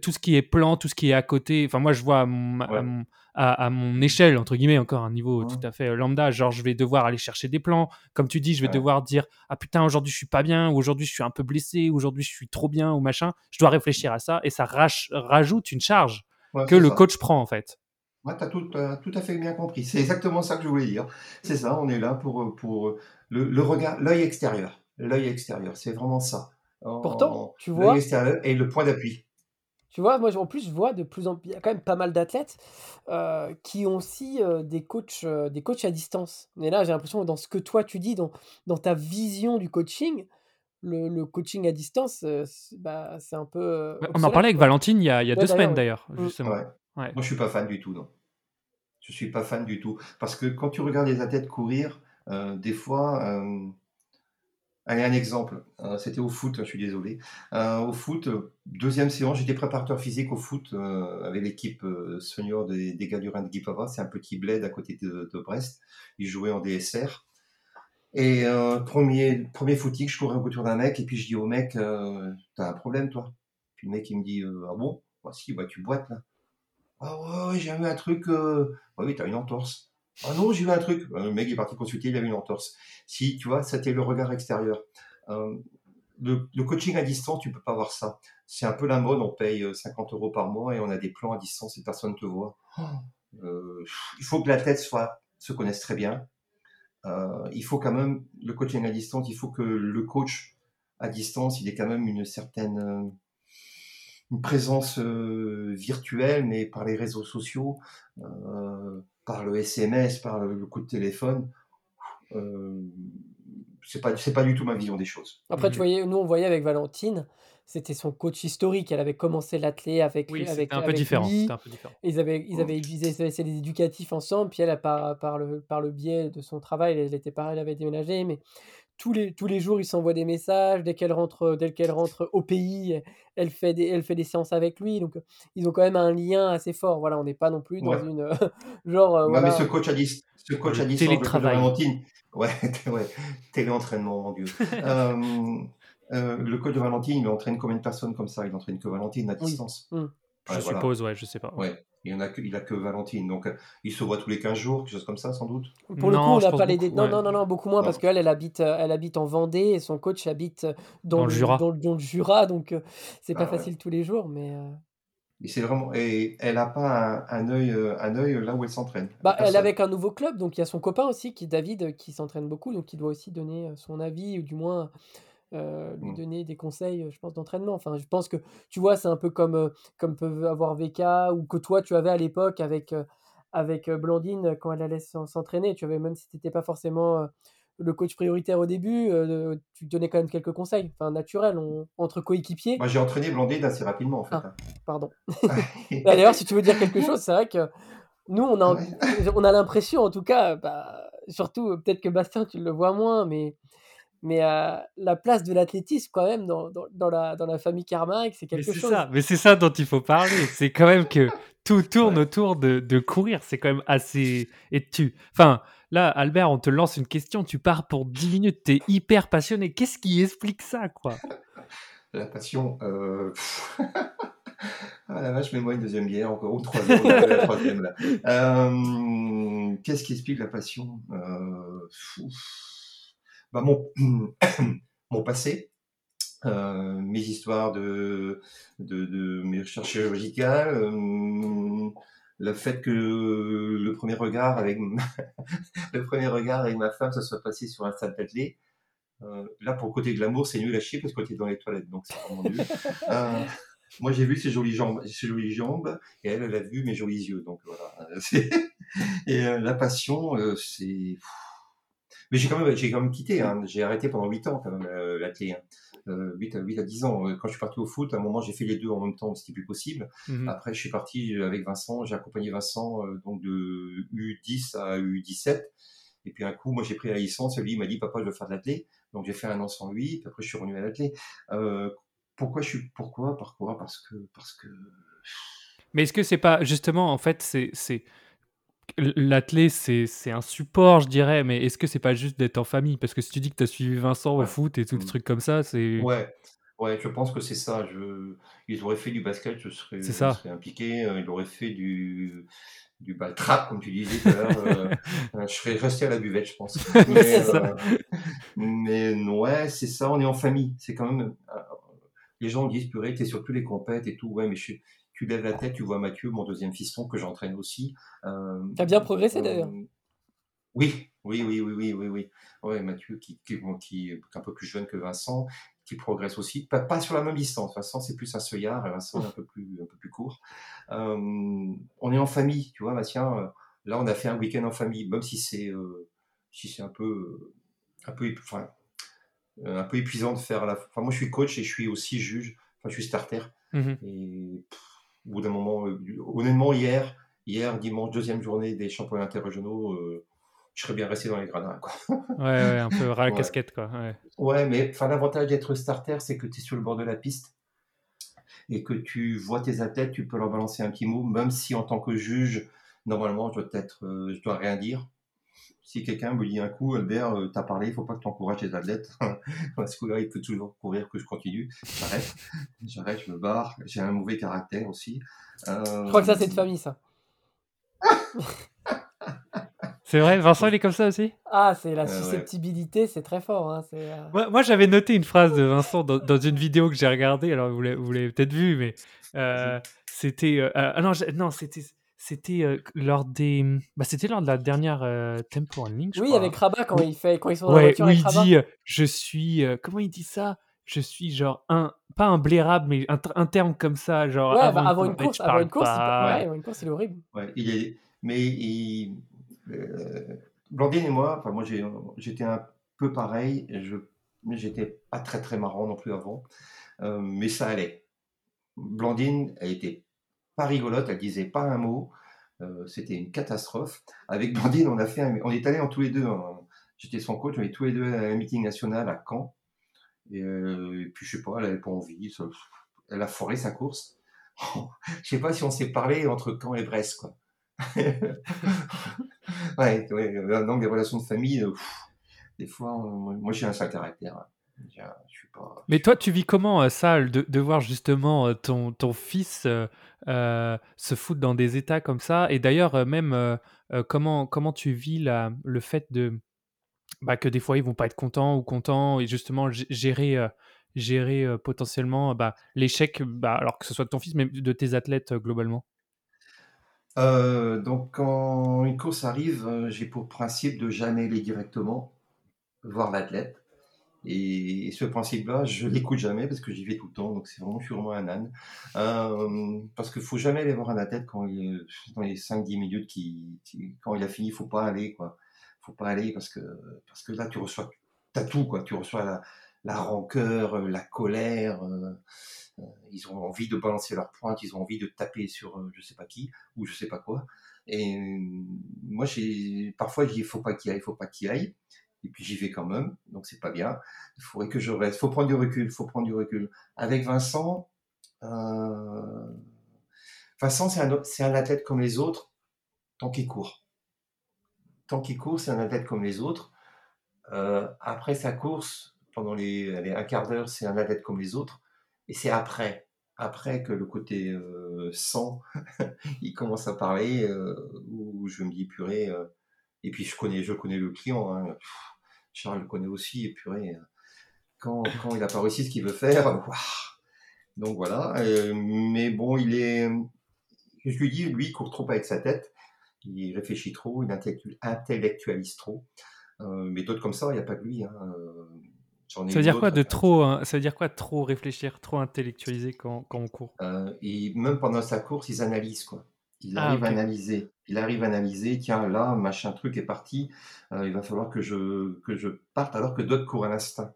Speaker 1: tout ce qui est plan, tout ce qui est à côté. Enfin, moi, je vois à mon, échelle, entre guillemets, encore un niveau tout à fait lambda. Genre, je vais devoir aller chercher des plans. Comme tu dis, je vais devoir dire Ah putain, aujourd'hui, je suis pas bien, ou aujourd'hui, je suis un peu blessé, ou aujourd'hui, je suis trop bien, ou machin. Je dois réfléchir à ça et ça rajoute une charge que le coach prend, en fait.
Speaker 3: Ouais, tu as tout, tout, à fait bien compris. C'est exactement ça que je voulais dire. C'est ça, on est là pour, pour le, le regard, l'œil extérieur. L'œil extérieur, c'est vraiment ça.
Speaker 2: Pourtant, tu vois. L'œil
Speaker 3: extérieur et le point d'appui.
Speaker 2: Tu vois, moi en plus, je vois de plus en plus, il y a quand même pas mal d'athlètes euh, qui ont aussi euh, des coachs, euh, des coachs à distance. Et là, j'ai l'impression que dans ce que toi tu dis, dans, dans ta vision du coaching, le, coaching à distance, bah, c'est un peu.
Speaker 1: on en parlait avec Valentine il y a, il y a deux semaines d'ailleurs, mmh. justement.
Speaker 3: Ouais. Moi, je suis pas fan du tout, non. Je suis pas fan du tout. Parce que quand tu regardes les athlètes courir, des fois, Allez, un exemple. Euh, c'était au foot, je suis désolé. Euh, au foot, deuxième séance, j'étais préparateur physique au foot euh, avec l'équipe senior des, des Galurins de Guipava. C'est un petit bled à côté de, Brest. Ils jouaient en DSR. Et premier, premier footing, je courais autour d'un mec et puis je dis au mec, t'as un problème toi? Puis le mec il me dit, ah bon? Voici, bah, tu boites là. Ah ouais, j'ai eu un truc. oui, t'as une entorse. Ah non, j'ai eu un truc. Le mec est parti consulter, il avait une entorse. Si, tu vois, c'était le regard extérieur. Euh, le, coaching à distance, tu peux pas voir ça. C'est un peu la mode, on paye 50 euh, euros par mois et on a des plans à distance et personne ne te voit. Euh, il faut que la tête soit, se connaisse très bien. il faut quand même, le coaching à distance, il faut que le coach à distance, il ait quand même une certaine une présence virtuelle, mais par les réseaux sociaux par le SMS, par le, coup de téléphone, euh, c'est pas c'est pas du tout ma vision des choses.
Speaker 2: Après, tu voyais, nous on voyait avec Valentine, c'était son coach historique. Elle avait commencé l'athlé avec
Speaker 1: oui,
Speaker 2: avec
Speaker 1: un peu différent. Un peu différent.
Speaker 2: Ils avaient ils avaient ils avaient fait des éducatifs ensemble. Puis elle, par par le par le biais de son travail, elle était pareil, elle avait déménagé, mais tous les, tous les jours, il s'envoie des messages. Dès qu'elle rentre, dès qu'elle rentre au pays, elle fait, des, elle fait des séances avec lui. Donc, ils ont quand même un lien assez fort. Voilà, on n'est pas non plus dans une. genre.
Speaker 3: Euh, mais ce coach a dit ce coach a dit télétravail. Valentine. Ouais, ouais, téléentraînement, mon Dieu. Euh, euh, le coach de Valentine, il entraîne combien de personnes comme ça? Il entraîne que Valentine à distance?
Speaker 1: Mmh. Je suppose, ouais, je sais pas.
Speaker 3: Ouais. Il a que, il a que Valentine. Donc, euh, il se voit tous les 15 jours, quelque chose comme ça, sans doute?
Speaker 2: Pour le coup, on n'a pas les Non, non, non, non, beaucoup moins, parce qu'elle, elle habite, euh, elle habite en Vendée et son coach habite euh, dans, le, Jura. Dans, le Jura, donc c'est pas ah facile tous les jours, mais.
Speaker 3: Et c'est vraiment et elle n'a pas un, un, œil, un œil là où elle s'entraîne.
Speaker 2: Bah, elle est avec un nouveau club, donc il y a son copain aussi, qui David, qui s'entraîne beaucoup, donc il doit aussi donner son avis, ou du moins euh, lui
Speaker 3: Mmh.
Speaker 2: donner des conseils, je pense, d'entraînement. Enfin, je pense que, tu vois, c'est un peu comme, euh, comme peuvent avoir VK ou que toi, tu avais à l'époque avec, euh, avec euh, Blandine quand elle allait s'en- s'entraîner. Tu avais, même si tu n'étais pas forcément euh, le coach prioritaire au début, euh, tu donnais quand même quelques conseils, enfin, naturels, on- entre coéquipiers.
Speaker 3: Moi, j'ai entraîné Blandine assez rapidement, en fait.
Speaker 2: Ah.
Speaker 3: hein.
Speaker 2: Pardon. Bah, D'ailleurs, si tu veux dire quelque chose, c'est vrai que nous, on a, on a l'impression, en tout cas, bah, surtout euh, peut-être que Bastien, tu le vois moins, mais, mais euh, la place de l'athlétisme, quand même, dans, dans, dans la, dans la famille Carmack, c'est
Speaker 1: Mais
Speaker 2: quelque
Speaker 1: c'est
Speaker 2: chose.
Speaker 1: ça, mais c'est ça dont il faut parler. C'est quand même que tout tourne autour de, de courir. C'est quand même assez. Et tu. Enfin, là, Albert, on te lance une question. Tu pars pour 10 minutes. T'es hyper passionné. Qu'est-ce qui explique ça, quoi?
Speaker 3: La passion. euh, ah la vache, mets-moi une deuxième bière encore, ou une troisième, on la troisième là. Euh, Qu'est-ce qui explique la passion Euh, bah, mon, mon passé, euh, mes histoires de, de, de mes recherches chirurgicales, euh, le fait que le premier regard avec le premier regard avec ma femme, ça soit passé sur un stade d'athlète. Euh, là, pour le côté glamour, c'est nul à chier parce que tu es dans les toilettes, donc c'est vraiment nul. Moi, j'ai vu ses jolies jambes, ses jolies jambes, et elle, elle a vu mes jolis yeux. Donc voilà. Et la passion, c'est. Mais j'ai quand même, j'ai quand même quitté. Hein. J'ai arrêté pendant 8 ans quand même euh, l'athlé. Hein. Euh, 8, à, 8 à 10 ans. Quand je suis parti au foot, à un moment, j'ai fait les deux en même temps, n'est plus possible.
Speaker 1: Mhm.
Speaker 3: Après, je suis parti avec Vincent. J'ai accompagné Vincent euh, donc de U10 à U17. Et puis un coup, moi, j'ai pris la licence. Et lui, il m'a dit, papa, je veux faire de l'athlé. Donc j'ai fait un an sans lui. Puis après, je suis revenu à l'athlé. Euh, pourquoi je suis, pourquoi, pourquoi? Parce que, parce que.
Speaker 1: Mais est-ce que c'est pas justement, en fait, c'est c'est l'athlé, c'est un support, je dirais. Mais est-ce que c'est pas juste d'être en famille? Parce que si tu dis que tu as suivi Vincent au
Speaker 3: Ouais.
Speaker 1: foot et tout des
Speaker 3: Mm.
Speaker 1: trucs comme ça, c'est
Speaker 3: Ouais, ouais, je pense que c'est ça. Je... Ils auraient fait du basket, je serais,
Speaker 1: C'est
Speaker 3: je
Speaker 1: ça.
Speaker 3: serais impliqué. Euh, Ils auraient fait du, du ball trap, comme tu disais tout à l'heure. euh, euh, je serais resté à la buvette, je pense. Mais,
Speaker 1: ça.
Speaker 3: euh, mais ouais, c'est ça, on est en famille. C'est quand même. les gens disent, purée, t'es sur tous les compètes et tout. Ouais, mais je suis- tu lèves la tête, tu vois Mathieu, mon deuxième fiston, que j'entraîne aussi. Euh,
Speaker 2: Tu as bien progressé, d'ailleurs.
Speaker 3: on- Oui, oui, oui, oui, oui, oui, oui. Ouais, Mathieu, qui, qui, bon, qui est un peu plus jeune que Vincent, qui progresse aussi. Pas, pas sur la même distance. Vincent, c'est plus un seuillard, et Vincent est un peu plus, un peu plus court. Euh, on est en famille, tu vois, Bastien. euh, Là, on a fait un week-end en famille, même si c'est euh, si c'est un peu, euh, un peu, enfin, euh, un peu épuisant de faire à la. Enfin, moi, je suis coach et je suis aussi juge. Enfin, je suis starter.
Speaker 1: Mhm.
Speaker 3: Et pff, au bout d'un moment, euh, honnêtement, hier, hier, dimanche, deuxième journée des championnats interrégionaux, euh, je serais bien resté dans les gradins. Quoi.
Speaker 1: Ouais, ouais, un peu ras la
Speaker 3: Ouais.
Speaker 1: casquette, quoi. Ouais.
Speaker 3: Ouais, mais l'avantage d'être starter, c'est que tu es sur le bord de la piste et que tu vois tes athlètes, tu peux leur balancer un petit mot, même si en tant que juge, normalement, je dois, être, euh, je dois rien dire. Si quelqu'un me dit un coup, Albert, euh, t'as parlé, il faut pas que tu encourages les athlètes. Parce que là, il peut toujours courir que je continue. J'arrête, j'arrête, je me barre. J'ai un mauvais caractère aussi. Euh,
Speaker 2: Je crois que ça, c'est de famille, ça.
Speaker 1: C'est vrai, Vincent, il est comme ça aussi?
Speaker 2: Ah, c'est la
Speaker 3: Euh, ouais.
Speaker 2: susceptibilité, c'est très fort. Hein, c'est, euh,
Speaker 1: Moi, moi, j'avais noté une phrase de Vincent dans, dans une vidéo que j'ai regardée. Alors, vous l'avez, vous l'avez peut-être vu, mais euh, c'était. euh, ah non, non, c'était. C'était euh, lors des. Bah, c'était lors de la dernière euh, Temple Link, je
Speaker 2: Oui,
Speaker 1: crois.
Speaker 2: avec Rabat, quand,
Speaker 1: Oui.
Speaker 2: il fait, quand ils sont dans la
Speaker 1: Ouais,
Speaker 2: voiture
Speaker 1: où
Speaker 2: avec
Speaker 1: il
Speaker 2: Rabat.
Speaker 1: dit euh, Je suis. euh, comment il dit ça? Je suis genre un. Pas un blairable, mais un, un terme comme ça. Genre
Speaker 2: Ouais,
Speaker 1: avant,
Speaker 2: bah, avant
Speaker 1: une course,
Speaker 2: avant une course, il,
Speaker 1: pas.
Speaker 2: ouais, avant une course, il est horrible.
Speaker 3: Ouais, il est, mais il, euh, Blandine et moi, enfin moi j'étais un peu pareil. Je, mais j'étais pas très très marrant non plus avant, Euh, mais ça allait. Blandine, elle était pas rigolote, elle disait pas un mot. Euh, c'était une catastrophe. Avec Blandine, on a fait, on est allés en tous les deux. J'étais son coach, on est tous les deux à un meeting national à Caen. Et, euh, puis je sais pas, elle avait pas envie. elle a foiré sa course. je sais pas si on s'est parlé entre Caen et Brest, quoi. ouais, ouais, euh, donc les relations de famille, euh, des fois, euh, moi moi, j'ai un sale caractère. hein. J'ai un- Je suis pas.
Speaker 1: Mais toi, tu vis comment euh, ça, de, de voir justement euh, ton, ton fils euh, euh, se foutre dans des états comme ça? Et d'ailleurs, euh, même, euh, euh, comment, comment tu vis la, le fait de bah, que des fois, ils vont pas être contents ou contents et justement gérer, euh, gérer euh, potentiellement bah, l'échec, bah, alors que ce soit de ton fils, mais de tes athlètes euh, globalement?
Speaker 3: Euh, donc, quand une course arrive, euh, j'ai pour principe de jamais aller directement voir l'athlète. Et, ce principe-là, je l'écoute jamais parce que j'y vais tout le temps. Donc c'est vraiment, vraiment un âne. Euh, parce qu'il faut jamais aller voir un athlète quand il, dans les 5-10 minutes quand il a fini, il faut pas aller quoi. Faut pas aller parce que parce que là tu reçois as tout quoi. Tu reçois la, la rancœur, la colère. Euh, euh, ils ont envie de balancer leur pointe, ils ont envie de taper sur je sais pas qui ou je sais pas quoi. Et moi, parfois, je dis, il faut pas qu'il aille, il faut pas qu'il aille et puis j'y vais quand même, donc c'est pas bien. Il faudrait que je reste. Faut prendre du recul, faut prendre du recul. Avec Vincent, euh... Vincent, c'est un, c'est un athlète comme les autres, tant qu'il court. Tant qu'il court, c'est un athlète comme les autres. Euh, après sa course, pendant les, un quart d'heure, c'est un athlète comme les autres. Et c'est après, après que le côté euh, sang, il commence à parler, où je me dis purée. Et puis je connais, je connais le client. Hein. Charles le connaît aussi, et purée, quand, quand il n'a pas réussi ce qu'il veut faire, donc voilà. Euh, mais bon, il est, je lui dis, lui, il court trop avec sa tête, il réfléchit trop, il intellectualise trop. Euh, mais d'autres comme ça, il n'y a pas que lui. Hein. Euh,
Speaker 1: ça veut dire quoi de trop hein, Ça veut dire quoi trop réfléchir, trop intellectualiser quand, quand on court?
Speaker 3: Et même pendant sa course, ils analysent quoi. Il ah, arrive à analyser. Il arrive à analyser, tiens, là, machin truc est parti, euh, il va falloir que je, que je parte, alors que d'autres courent à l'instinct.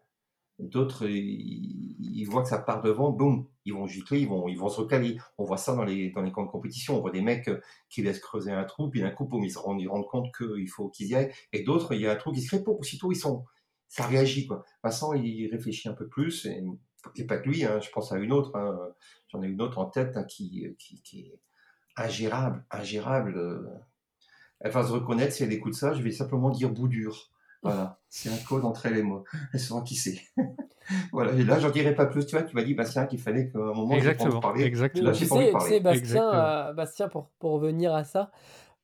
Speaker 3: D'autres, ils, voient que ça part devant, boum, ils vont gicler, ils vont, ils vont se recaler. On voit ça dans les, dans les camps de compétition. On voit des mecs euh, qui laissent creuser un trou, puis d'un coup, boum, ils se rendent, ils rendent compte qu'il faut qu'ils y aillent. Et d'autres, il y a un trou qui se crée, aussitôt, ils sont, ça réagit, quoi. Vincent, il réfléchit un peu plus, et, et pas que lui, hein, je pense à une autre, hein. j'en ai une autre en tête hein, qui, qui, ingérable, ingérable. Euh. Elle va se reconnaître si elle écoute ça, je vais simplement dire bout dur. Voilà, c'est un code entre elle et moi. Elle saura qui c'est. voilà, et là, j'en dirai pas plus. Tu vois, tu m'as dit, Bastien, qu'il fallait qu'à un moment,
Speaker 1: exactement, je parler. Exactement.
Speaker 2: tu, sais, tu sais, Bastien, euh, Bastien pour, pour revenir à ça,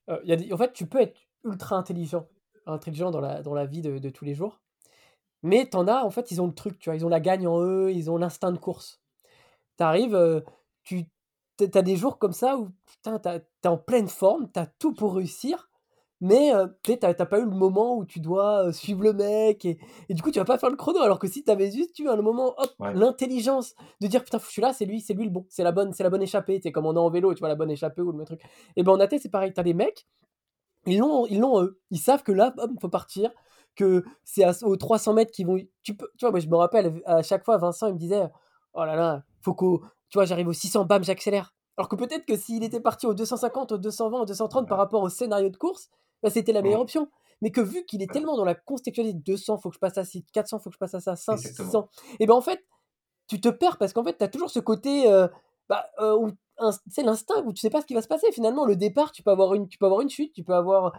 Speaker 2: euh, y a des... en fait, tu peux être ultra intelligent, intelligent dans la, dans la vie de, de tous les jours. Mais t'en as, en fait, ils ont le truc, tu vois, ils ont la gagne en eux, ils ont l'instinct de course. T'arrives, euh, tu t'as des jours comme ça où putain, t'es en pleine forme, t'as tout pour réussir, mais tu t'as pas eu le moment où tu dois suivre le mec et, et, du coup tu vas pas faire le chrono. Alors que si t'avais juste eu un moment, hop, l'intelligence de dire putain, je suis là, c'est lui, c'est lui le bon, c'est la bonne, c'est la bonne échappée. C'est comme on est en vélo, tu vois la bonne échappée ou le truc. Et ben en AT c'est pareil, t'as des mecs, ils l'ont, ils l'ont eux, ils savent que là, hop, faut partir, que c'est aux 300 mètres qu'ils vont. Tu peux, tu vois, moi je me rappelle à chaque fois, Vincent il me disait, oh là là, faut qu'au tu vois, j'arrive au 600, bam, j'accélère. Alors que peut-être que s'il était parti au 250, au 220, au 230 par rapport au scénario de course, bah, c'était la meilleure option. Mais que vu qu'il est tellement dans la contextualité 200, faut que je passe à 6, 400, faut que je passe à ça, 500, 600. Et ben en fait, tu te perds parce qu'en fait, tu as toujours ce côté, euh, bah, euh, c'est l'instinct où tu sais pas ce qui va se passer. Finalement, le départ, tu peux avoir une, tu peux avoir une chute, tu peux avoir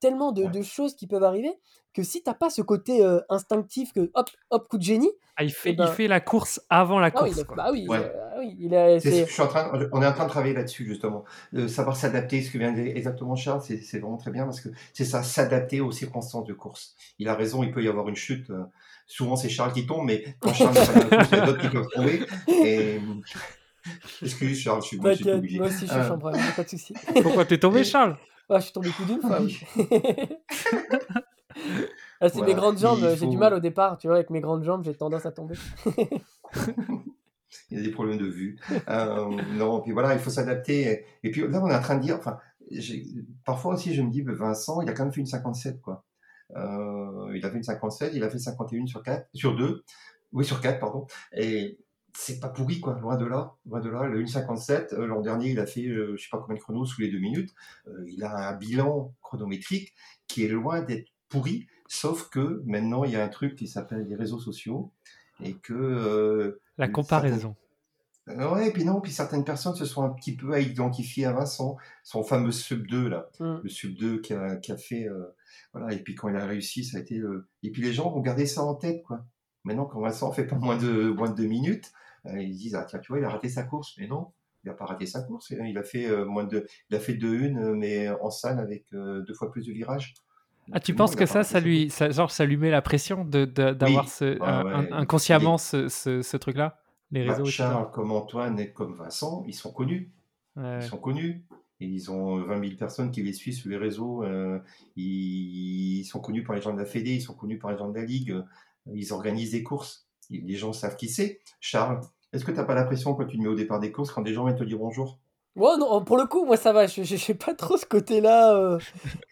Speaker 2: tellement de, choses qui peuvent arriver que si t'as pas ce côté euh, instinctif que hop hop coup de génie
Speaker 1: ah, il fait eh ben il fait la course avant la course
Speaker 2: ah oui, bah oui,
Speaker 3: euh, oui il est, je suis en train on est en train de travailler là-dessus justement de savoir s'adapter ce que vient exactement Charles c'est vraiment très bien parce que c'est ça s'adapter aux circonstances de course il a raison il peut y avoir une chute euh, souvent c'est Charles qui tombe mais quand Charles il y a d'autres qui peuvent tomber et Excuse Charles, je suis,
Speaker 2: obligé. Moi aussi, je suis chambre, pas de souci.
Speaker 1: Pourquoi t'es tombé, Charles?
Speaker 2: Ah, je suis tombé plus d'une fois, oui. ah, c'est mes grandes jambes, j'ai du mal au départ, tu vois, avec mes grandes jambes, j'ai tendance à tomber.
Speaker 3: il y a des problèmes de vue. Euh, non, puis voilà, il faut s'adapter. Et puis là, on est en train de dire, enfin, parfois aussi, je me dis, Vincent, il a quand même fait une 57, quoi. Euh, il a fait une 57, il a fait 51 sur 4, sur 2, oui, sur 4, pardon. Et c'est pas pourri, quoi, loin de là. Loin de là, le 1,57, euh, l'an dernier, il a fait, euh, je sais pas combien de chronos sous les deux minutes. Il a un bilan chronométrique qui est loin d'être pourri, sauf que maintenant, il y a un truc qui s'appelle les réseaux sociaux et que.
Speaker 1: La comparaison.
Speaker 3: Ouais, et puis non, puis certaines personnes se sont un petit peu identifiées à Vincent, son fameux sub 2 là, mmh. le sub 2 qui a, qui a fait, voilà, et puis quand il a réussi, ça a été, et puis les gens vont garder ça en tête, quoi. Maintenant, quand Vincent fait pas moins de, moins de deux minutes, euh, ils disent, ah, tiens, tu vois, il a raté sa course. Mais non, il n'a pas raté sa course. Il a fait euh, moins de, il a fait deux une, mais en salle avec euh, deux fois plus de virages.
Speaker 1: Ah, tu penses que ça, ça lui, ça, genre, ça lui met la pression d'avoir de, ah inconsciemment ce, ce, truc-là
Speaker 3: Les bah, réseaux Charles, comme Antoine et comme Vincent, ils sont connus. Ils sont connus. Ils ont 20 000 personnes qui les suivent sur les réseaux. ils, sont connus par les gens de la Fédé, ils sont connus par les gens de la Ligue. Ils organisent des courses. Les gens savent qui c'est. Charles, est-ce que tu n'as pas l'impression quand tu te mets au départ des courses, quand des gens viennent te dire bonjour?
Speaker 2: Ouais, non, pour le coup, moi ça va, je je pas trop ce côté-là, euh,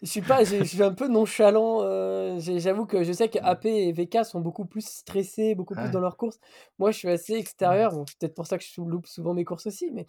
Speaker 2: je suis pas je je suis un peu nonchalant, euh, j'avoue que je sais que AP et VK sont beaucoup plus stressés, beaucoup plus dans leurs courses. Moi, je suis assez extérieur, bon, c'est peut-être pour ça que je loupe souvent mes courses aussi, mais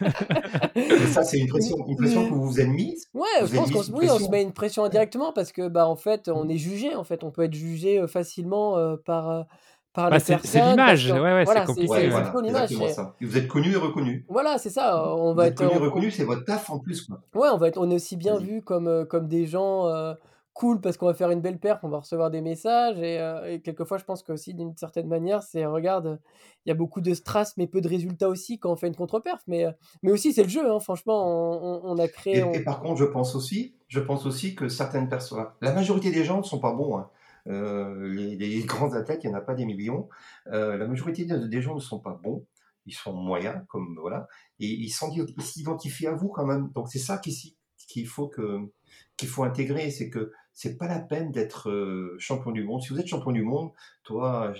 Speaker 3: Mais ça, c'est une pression une pression que vous vous êtes mise?
Speaker 2: Ouais,
Speaker 3: Vous
Speaker 2: je
Speaker 3: êtes
Speaker 2: pense qu'on
Speaker 3: sous
Speaker 2: oui, on se
Speaker 3: pression?
Speaker 2: met une pression indirectement parce que, bah, en fait, on est jugé, en fait, on peut être jugé, heu, facilement, par, par
Speaker 1: Bah,
Speaker 2: les
Speaker 1: c'est l'image,
Speaker 2: que
Speaker 1: ouais, ouais, c'est
Speaker 2: voilà, c'est
Speaker 1: compliqué,
Speaker 2: c'est
Speaker 3: voilà, exactement ça. Vous êtes connu et reconnu.
Speaker 2: voilà, c'est ça, on
Speaker 3: Vous
Speaker 2: va
Speaker 3: êtes
Speaker 2: être
Speaker 3: connu et
Speaker 2: on
Speaker 3: reconnu, c'est votre taf en plus, quoi.
Speaker 2: Ouais, on va être on est aussi bien vu comme, heu, comme des gens, heu, cool parce qu'on va faire une belle perf, on va recevoir des messages et et quelquefois je pense qu'aussi d'une certaine manière, c'est: «Regarde, il y a beaucoup de strass mais peu de résultats aussi quand on fait une contre-perf», mais mais aussi c'est le jeu, hein, franchement, on on on a créé
Speaker 3: Et par contre, je pense aussi je pense aussi que certaines personnes la majorité des gens ne sont pas bons, hein. Heu, les les grands athlètes, il y en a pas des millions. Heu, la majorité de des gens ne sont pas bons. Ils sont moyens, comme voilà et ils s'identifient à vous quand même. Donc c'est ça qu'il faut que qu'il faut intégrer, c'est que c'est pas la peine d'être, heu, champion du monde. Si vous êtes champion du monde, toi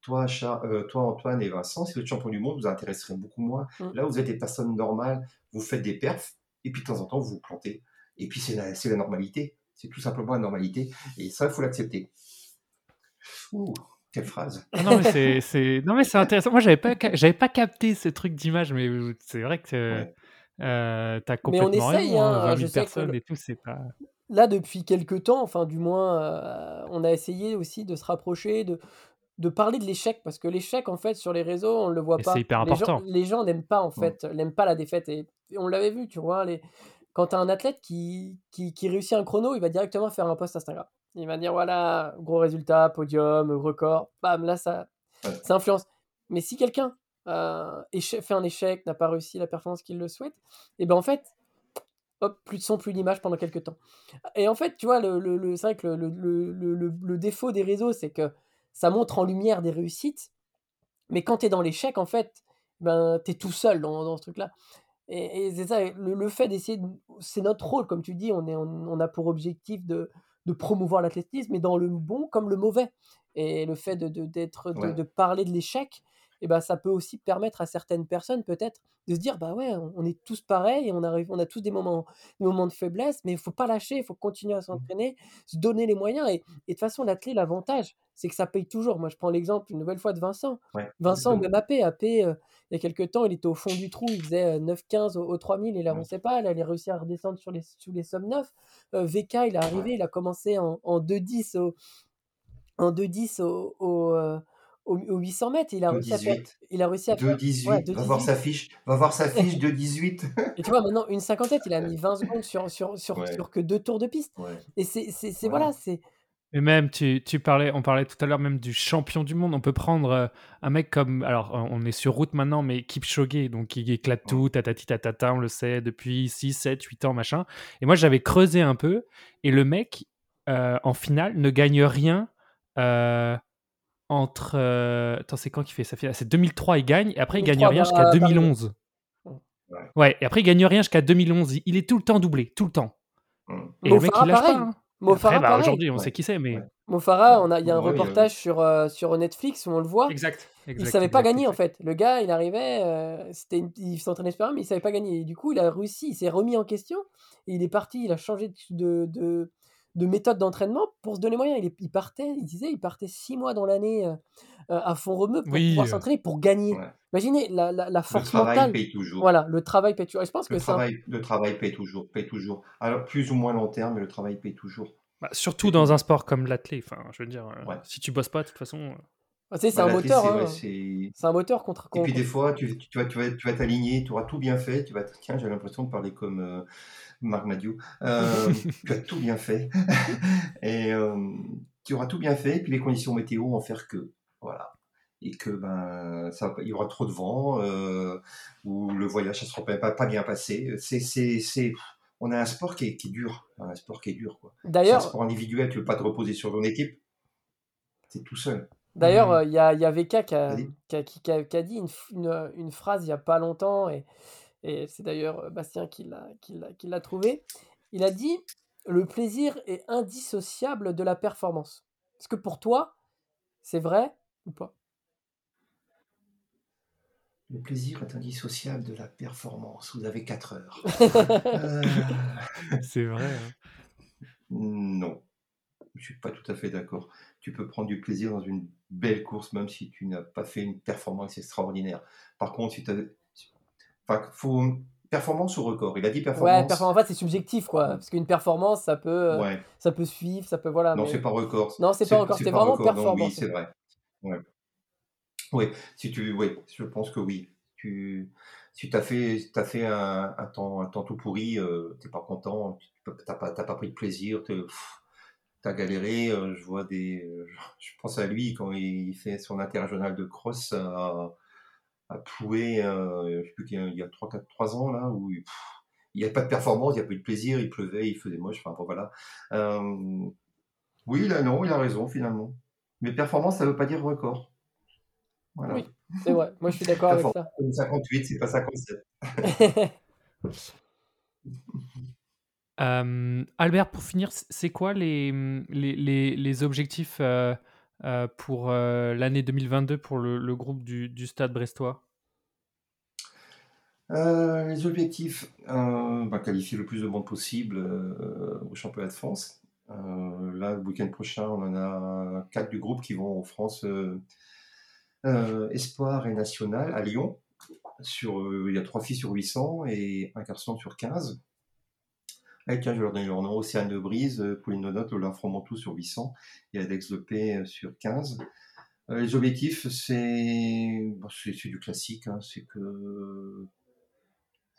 Speaker 3: toi Char toi Antoine et Vincent, si vous êtes champion du monde, vous intéresserez beaucoup moins.
Speaker 2: mmh.
Speaker 3: Là, vous êtes des personnes normales, vous faites des perfs et puis de temps en temps, vous vous plantez. Et puis c'est la c'est la normalité. C'est tout simplement la normalité et ça, il faut l'accepter. Ouh, quelle phrase!
Speaker 1: Non, non, mais c'est c'est non, mais c'est intéressant. Moi, j'avais pas j'avais pas capté ce truc d'image, mais c'est vrai que,
Speaker 3: Ouais.
Speaker 1: heu, tu as
Speaker 2: Mais on
Speaker 1: complètement
Speaker 2: essaye,
Speaker 1: raison, hein,
Speaker 2: hein,
Speaker 1: 20
Speaker 2: je
Speaker 1: 000
Speaker 2: sais que
Speaker 1: personnes
Speaker 2: le
Speaker 1: et tout, c'est pas
Speaker 2: là, depuis quelque temps, enfin du moins, heu, on a essayé aussi de se rapprocher, de de parler de l'échec parce que l'échec, en fait, sur les réseaux, on le voit
Speaker 1: et c'est
Speaker 2: pas.
Speaker 1: hyper
Speaker 2: Les gens
Speaker 1: important.
Speaker 2: les gens n'aiment pas, en fait, n'aiment pas la défaite et et on l'avait vu, tu vois? Les quand tu as un athlète qui qui qui réussit un chrono, il va directement faire un post Instagram. Il va dire: «Voilà, gros résultat, podium, record», bam, là ça influence. Mais si quelqu'un, éche fait un échec, n'a pas réussi la performance qu'il le souhaite et ben, en fait, hop, plus de son, plus d'image pendant quelque temps. Et en fait, tu vois, le le le c'est vrai que le le le le le le défaut des réseaux, c'est que ça montre en lumière des réussites, mais quand tu es dans l'échec, en fait, ben, tu es tout seul dans dans ce truc-là. Et et c'est ça, le le fait d'essayer de c'est notre rôle, comme tu dis, on est on on a pour objectif de de promouvoir l'athlétisme, mais dans le bon comme le mauvais. Et le fait de d'être
Speaker 3: Ouais.
Speaker 2: de parler de l'échec et ben ça peut aussi permettre à certaines personnes peut-être de se dire: «Bah, ouais, on est tous pareils on arrive on a tous des moments des moments de faiblesse, mais il faut pas lâcher, il faut continuer à
Speaker 3: Mmh.
Speaker 2: s'entraîner, se donner les moyens» et et de toute façon l'athlé, l'avantage, c'est que ça paye toujours. Moi, je prends l'exemple une nouvelle fois de Vincent.
Speaker 3: Ouais,
Speaker 2: Vincent même AP, AP, heu, il y a quelque temps, il était au fond du trou, il faisait, heu, 9-15 au aux 3000, il
Speaker 3: Ouais,
Speaker 2: avançait pas. Là, il a réussi à redescendre sur les sous les sommes 9. Heu, VK, il est arrivé, il a commencé en en 2-10 au en 2-10 au au, au au 800 mètres. Il a réussi à faire
Speaker 3: 2,18.
Speaker 2: il a réussi à faire ouais
Speaker 3: 2,18. Va voir
Speaker 2: 2-18
Speaker 3: sa fiche. Va voir sa fiche 2,18.
Speaker 2: et tu vois maintenant une 50 il a mis 20 secondes sur sur sur
Speaker 3: Ouais,
Speaker 2: sur que 2 tours de piste
Speaker 3: ouais,
Speaker 2: et c'est c'est c'est voilà,
Speaker 3: voilà.
Speaker 2: c'est
Speaker 1: Et même, tu, tu parlais, on parlait tout à l'heure même du champion du monde. On peut prendre euh, un mec comme, alors on est sur route maintenant, mais Kipchoge, donc qui éclate tout, tatati tatata, on le sait depuis 6, 7, 8 ans, machin. Et moi, j'avais creusé un peu, et le mec, euh, en finale, ne gagne rien euh, entre. euh, attends, c'est quand qu'il fait sa finale C'est 2003, il gagne, et après, il gagne
Speaker 2: 2003
Speaker 1: rien jusqu'à
Speaker 2: Paris, ouais.
Speaker 1: 2011.
Speaker 2: Mmh.
Speaker 3: Ouais.
Speaker 1: Ouais, et après, il gagne rien jusqu'à 2011. Il, il est tout le temps doublé, tout le temps.
Speaker 3: Mmh.
Speaker 1: Et le mec, il lâche pas.
Speaker 2: pareil,
Speaker 1: hein.
Speaker 2: Mo
Speaker 1: Après,
Speaker 2: Farah
Speaker 1: bah,
Speaker 2: pareil.
Speaker 1: aujourd'hui, on
Speaker 3: Ouais,
Speaker 1: sait qui c'est, mais.
Speaker 3: ouais,
Speaker 2: Mo Farah,
Speaker 3: ouais.
Speaker 2: on a il y a un reportage sur, heu, sur Netflix où on le voit.
Speaker 1: Exact,
Speaker 2: Il
Speaker 1: exact,
Speaker 2: savait pas
Speaker 1: exact,
Speaker 2: gagner en fait. Le gars, il arrivait, heu, c'était une il s'entraînait super mais il savait pas gagner et du coup, il a réussi, il s'est remis en question et il est parti, il a changé de de de méthode d'entraînement pour se donner moyen. Il il partait, il disait, il partait 6 mois dans l'année, heu heu, à fond rebeu pour
Speaker 1: Oui,
Speaker 2: pouvoir
Speaker 1: euh,
Speaker 2: s'entraîner, pour gagner.
Speaker 3: Ouais.
Speaker 2: Imaginez la la la
Speaker 3: Le
Speaker 2: force
Speaker 3: travail
Speaker 2: mentale.
Speaker 3: paye toujours.
Speaker 2: Voilà, le travail paie toujours et je pense
Speaker 3: Le
Speaker 2: que
Speaker 3: travail le travail paye toujours, paye toujours. Alors plus ou moins long terme, mais le travail paye toujours.
Speaker 1: bah, surtout
Speaker 3: Paye
Speaker 1: dans un sport comme l'athlé. Enfin, je veux dire, euh,
Speaker 3: Ouais.
Speaker 1: si tu bosses pas, de toute façon. Euh,
Speaker 2: sais, c'est
Speaker 3: Bah,
Speaker 2: un moteur,
Speaker 3: c'est ouais,
Speaker 2: hein.
Speaker 3: c'est
Speaker 2: C'est un moteur contre
Speaker 3: et puis des fois, tu tu vas tu vas tu vas t'aligner, tu auras tout bien fait, tu vas te tiens, j'ai l'impression de parler comme, heu, Marc Madiou. Hem, tu as tout bien fait et hem, tu auras tout bien fait, puis les conditions météo vont faire que, voilà et que, ben, ça il y aura trop de vent, ou le voyage, ça sera pas pas bien passé. C'est c'est c'est on a un sport qui est qui est dur, un sport qui est dur, quoi. C'est un
Speaker 2: D'ailleurs
Speaker 3: sport individuel, tu veux pas te reposer sur ton équipe, es tout seul.
Speaker 2: D'ailleurs, heu, il y a il y a VK qui a qui a qui qui a qui a dit une phrase il y a pas longtemps et et c'est d'ailleurs, heu, Bastien qui l'a trouvé. Il a dit: «Le plaisir est indissociable de la performance». Est-ce que pour toi, C'est vrai ou pas?
Speaker 3: Le plaisir est indissociable de la performance. Vous avez 4 heures. Euh,
Speaker 1: C'est vrai. hein.
Speaker 3: non, je suis pas tout à fait d'accord. Tu peux prendre du plaisir dans une belle course, même si tu n'as pas fait une performance extraordinaire. Par contre, si tu Enfin, faut... Performance ou record Il a dit
Speaker 2: Ouais,
Speaker 3: performance.
Speaker 2: performance, en fait, c'est subjectif, quoi. Parce qu'une performance, ça peut, euh,
Speaker 3: Ouais.
Speaker 2: ça peut suivre, ça peut, voilà.
Speaker 3: Non,
Speaker 2: mais-
Speaker 3: c'est pas record.
Speaker 2: Non, c'est pas record,
Speaker 3: c'est
Speaker 2: vraiment
Speaker 3: record, non, oui,
Speaker 2: performance.
Speaker 3: c'est vrai. Ouais. Oui, si tu, oui, je pense que oui. Tu, si tu as fait, t'as fait un, un temps, un temps tout pourri, euh, t'es pas content, tu n'as pas, t'as pas pris de plaisir, tu as galéré. euh, je vois des, euh, je pense à lui quand il fait son interrégional de cross à, à Ploué, euh, je sais plus qu'il y a, il y a 3, 4, 3 ans là, où il n'y a pas de performance, il n'y a pas eu de plaisir, il pleuvait, il faisait moche, enfin bon, voilà. Euh, oui, là non, il a raison finalement. Mais performance, ça veut pas dire record. Voilà.
Speaker 2: Oui, c'est vrai. Moi, je suis d'accord avec ça.
Speaker 3: Performance, 58, c'est pas 57.
Speaker 1: Euh, Albert, pour finir, c'est quoi les, les, les- objectifs euh, euh, pour l'année 2022 pour le, groupe du, Stade brestois?
Speaker 3: Les objectifs, bah, qualifier le plus de monde possible au championnat de France. Là, le week-end prochain, on en a quatre du groupe qui vont en France Espoir et National à Lyon. Sur, il y a trois filles sur 800 et un garçon sur 15. Avec, tiens, je vais leur donner leur nom, Océane de Brise, euh, Pauline Nonotte, Lola Fromentou sur 800 et Alex Lepé euh, sur 15. Euh, les objectifs, c'est bon, du classique, hein, c'est que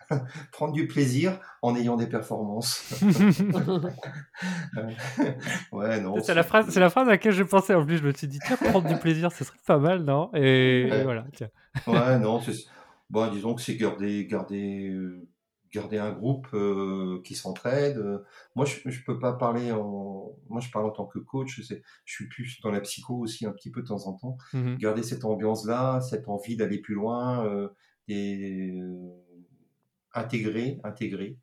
Speaker 3: prendre du plaisir en ayant des performances. ouais, non.
Speaker 1: C'est la, phrase, c'est la phrase à laquelle je pensais. En plus, je me suis dit, tiens, prendre du plaisir, ce serait pas mal, non? Et, et
Speaker 3: Ouais.
Speaker 1: voilà, tiens.
Speaker 3: Ouais, non, c'est bon, disons que c'est garder, garder, euh, garder un groupe euh, qui s'entraide. Euh, Moi, je, je peux pas parler en, moi, je parle en tant que coach. Je suis plus dans la psycho aussi un petit peu de temps en temps.
Speaker 1: Mhm.
Speaker 3: Garder cette ambiance-là, cette envie d'aller plus loin, euh, et euh, intégrer, intégrer,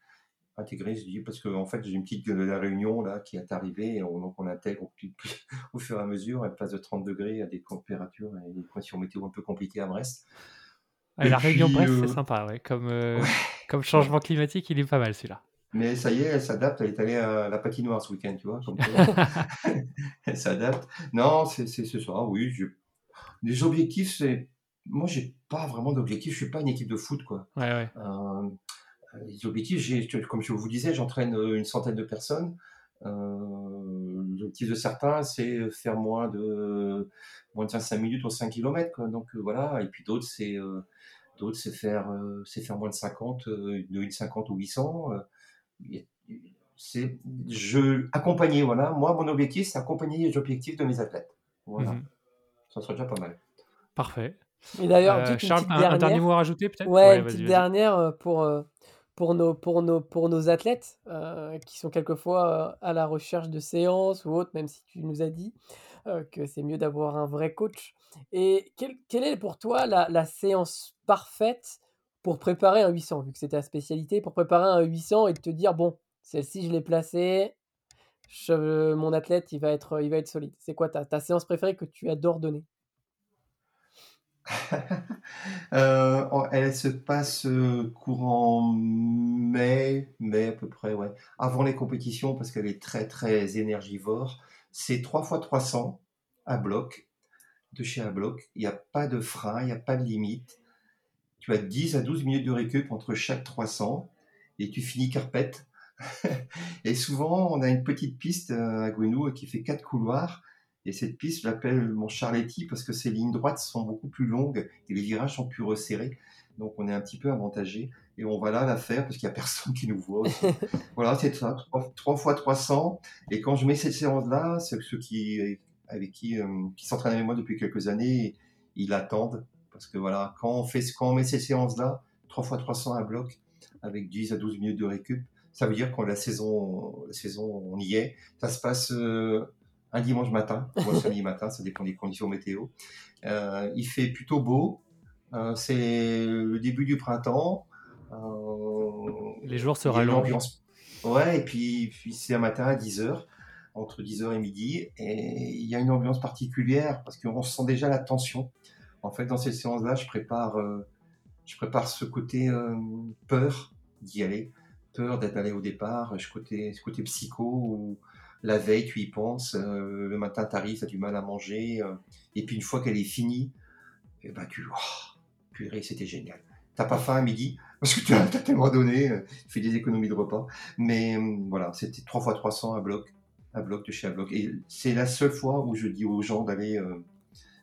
Speaker 3: intégrer. Je dis parce que en fait, j'ai une petite de la réunion là qui est arrivée, et on, donc on intègre au fur et à mesure. Elle passe de 30 degrés à des températures et des conditions météo un peu compliquées à Brest.
Speaker 1: Ah, la Réunion Brest,
Speaker 3: euh,
Speaker 1: c'est sympa, ouais. Comme, euh,
Speaker 3: Ouais.
Speaker 1: comme changement climatique, il est pas mal celui-là.
Speaker 3: Mais ça y est, elle s'adapte. Elle est allée à la patinoire ce week-end, tu vois. Comme elle s'adapte. Non, c'est ce soir, oui. je- Les objectifs, c'est. Moi, j'ai pas vraiment d'objectifs. Je suis pas une équipe de foot, quoi.
Speaker 1: Ouais, ouais.
Speaker 3: Euh, les objectifs, j'ai- comme je vous disais, j'entraîne euh, une centaine de personnes. Euh, L'objectif de certains, c'est faire moins de moins de 5 minutes ou 5 km. Quoi. Donc euh, voilà. Et puis d'autres, c'est euh, d'autres, c'est faire euh, c'est faire moins de 50, euh, de 1,50 ou 800. euh, et- c'est je accompagner. Voilà. Moi, mon objectif, c'est accompagner les objectifs de mes athlètes. Voilà.
Speaker 1: Mhm.
Speaker 3: Ça serait déjà pas mal.
Speaker 1: Parfait.
Speaker 2: Et d'ailleurs,
Speaker 1: Euh,
Speaker 2: une
Speaker 1: Charles,
Speaker 2: petite
Speaker 1: un, un dernier mot à rajouter peut-être?
Speaker 2: Ouais, une petite dernière euh, pour, euh, pour, nos, pour, nos, pour nos athlètes euh, qui sont quelquefois euh, à la recherche de séances ou autres, même si tu nous as dit euh, que c'est mieux d'avoir un vrai coach. Et quelle, quelle est pour toi la, séance parfaite pour préparer un 800, vu que c'est ta spécialité, pour préparer un 800 et te dire, bon, celle-ci, je l'ai placée, je- mon athlète, il va être, il va être solide. C'est quoi ta, ta séance préférée que tu adores donner?
Speaker 3: Euh, en- elle se passe euh, courant mai, mai à peu près, ouais. Avant les compétitions, parce qu'elle est très très énergivore. C'est 3 fois 300 à bloc, de chez à bloc. Il n'y a pas de frein, il n'y a pas de limite. Tu as 10 à 12 minutes de récup entre chaque 300 et tu finis carpette. et souvent, on a une petite piste euh, à Gwenou qui fait quatre couloirs. Et cette piste, je l'appelle mon Charletti parce que ses lignes droites sont beaucoup plus longues et les virages sont plus resserrés. Donc on est un petit peu avantagé et on va là la faire parce qu'il n'y a personne qui nous voit. aussi. voilà, c'est ça, 3, fois 300. Et quand je mets cette séance-là, ceux qui, avec qui, euh, qui s'entraînent avec moi depuis quelques années, ils attendent. Parce que voilà, quand on, fait, quand on met ces séances-là, 3 fois 300 à bloc, avec 10 à 12 minutes de récup, ça veut dire qu'on la saison, la saison, on y est. Ça se passe euh, un dimanche matin, ou un samedi matin, ça dépend des conditions météo. Euh, il fait plutôt beau. Euh, c'est le début du printemps. Euh,
Speaker 1: Les jours se rallongent.
Speaker 3: Ouais, et puis, puis c'est un matin à 10h. entre 10h et midi. Et il y a une ambiance particulière parce qu'on sent déjà la tension. En fait, dans cette séance-là, je prépare, je prépare ce côté peur d'y aller, peur d'être allé au départ, ce côté, ce côté psycho où la veille, tu y penses, euh, le matin, tu arrives, tu as du mal à manger. et puis une fois qu'elle est finie, eh ben, tu... Oh, purée, c'était génial. T'as pas faim à midi? Parce que tu as, tellement donné, tu fais des économies de repas. Mais voilà, c'était 3 fois 300 à bloc à bloc de chez bloc. Et c'est la seule fois où je dis aux gens d'aller euh,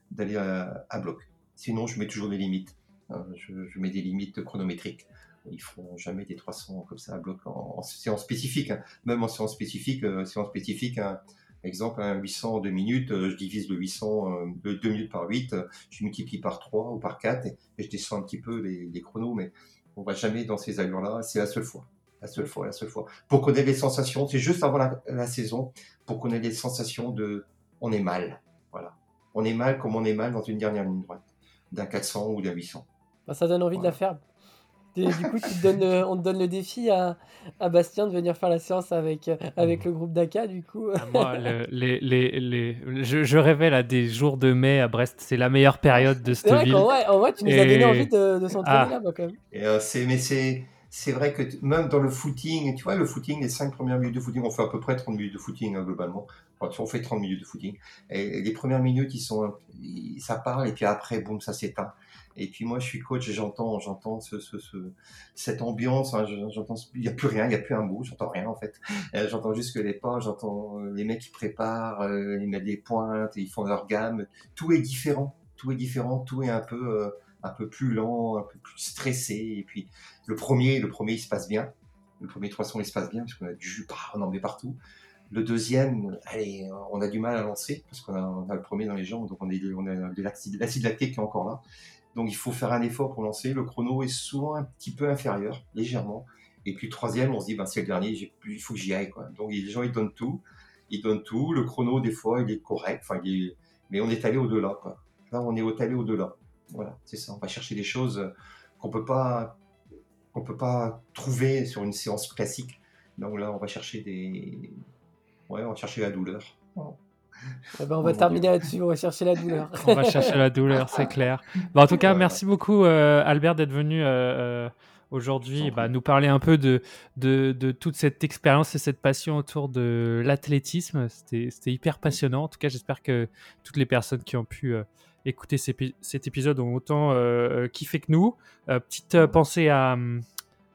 Speaker 3: d'aller à, bloc. Sinon, je mets toujours des limites. Hein. je, mets des limites chronométriques. Ils feront jamais des 300 comme ça à bloc en, séance spécifique. Hein. Même en séance spécifique, euh, séance spécifique, un, exemple, un 800 en 2 minutes, euh, je divise le 800 de 2 minutes par 8, je multiplie par 3 ou par 4 et, je descends un petit peu les, les chronos, mais on va jamais dans ces allures-là. C'est la seule fois la seule fois, la seule fois. Pour connaître les sensations, c'est juste avant la, saison, pour connaître les sensations de on est mal. Voilà. On est mal comme on est mal dans une dernière ligne droite, d'un 400 ou d'un 800.
Speaker 2: Bah, ça donne envie de la faire. Du coup, euh, on te donne le défi à, Bastien de venir faire la séance avec, euh, avec le groupe d'ACA, du coup.
Speaker 1: Ah, moi, les, les, je, je, rêvais à des jours de mai à Brest. C'est la meilleure période de cette ville.
Speaker 2: En vrai, tu nous as donné envie de, de s'entraîner ah. là-bas, quand même.
Speaker 3: Et, euh, mais c'est c'est vrai que même dans le footing, tu vois, le footing, les 5 premières minutes de footing, on fait à peu près 30 minutes de footing hein, globalement. Enfin, on fait 30 minutes de footing. Et, les premières minutes, ils sont, ça parle, et puis après, boum, ça s'éteint. Et puis moi, je suis coach et j'entends, j'entends ce, ce, cette ambiance. Hein, il n'y a plus rien, il n'y a plus un mot, j'entends rien en fait. Euh, j'entends juste que les pas, j'entends les mecs qui préparent, euh, ils mettent des pointes, ils font leur gamme. Tout est différent, tout est différent, tout est un peu. Euh, un peu plus lent, un peu plus stressé. Et puis le premier, le premier, il se passe bien. Le premier 300, il se passe bien parce qu'on a du jus, on en met partout. Le deuxième, allez, on a du mal à lancer parce qu'on a, le premier dans les jambes, donc on, on a de l'acide lactique qui est encore là. Donc il faut faire un effort pour lancer. Le chrono est souvent un petit peu inférieur, légèrement. Et puis troisième, on se dit, ben, c'est le dernier, il faut que j'y aille. Quoi. Donc les gens, ils donnent tout. Ils donnent tout. Le chrono, des fois, il est correct. Mais on est allé au-delà. Là, on est allé au-delà. Voilà, c'est ça. On va chercher des choses qu'on peut pas peut pas trouver sur une séance classique. Donc là, on va chercher des, ouais, on va chercher la douleur.
Speaker 2: Eh ben, on va terminer là-dessus, on va chercher la douleur.
Speaker 1: on va chercher la douleur, c'est clair. Bah, en tout cas, merci beaucoup euh, Albert d'être venu euh, euh, aujourd'hui bah, nous parler un peu de, de, de, toute cette expérience et cette passion autour de l'athlétisme. C'était hyper passionnant. En tout cas, j'espère que toutes les personnes qui ont pu écouter cet épisode ont autant kiffé que nous. Petite pensée à,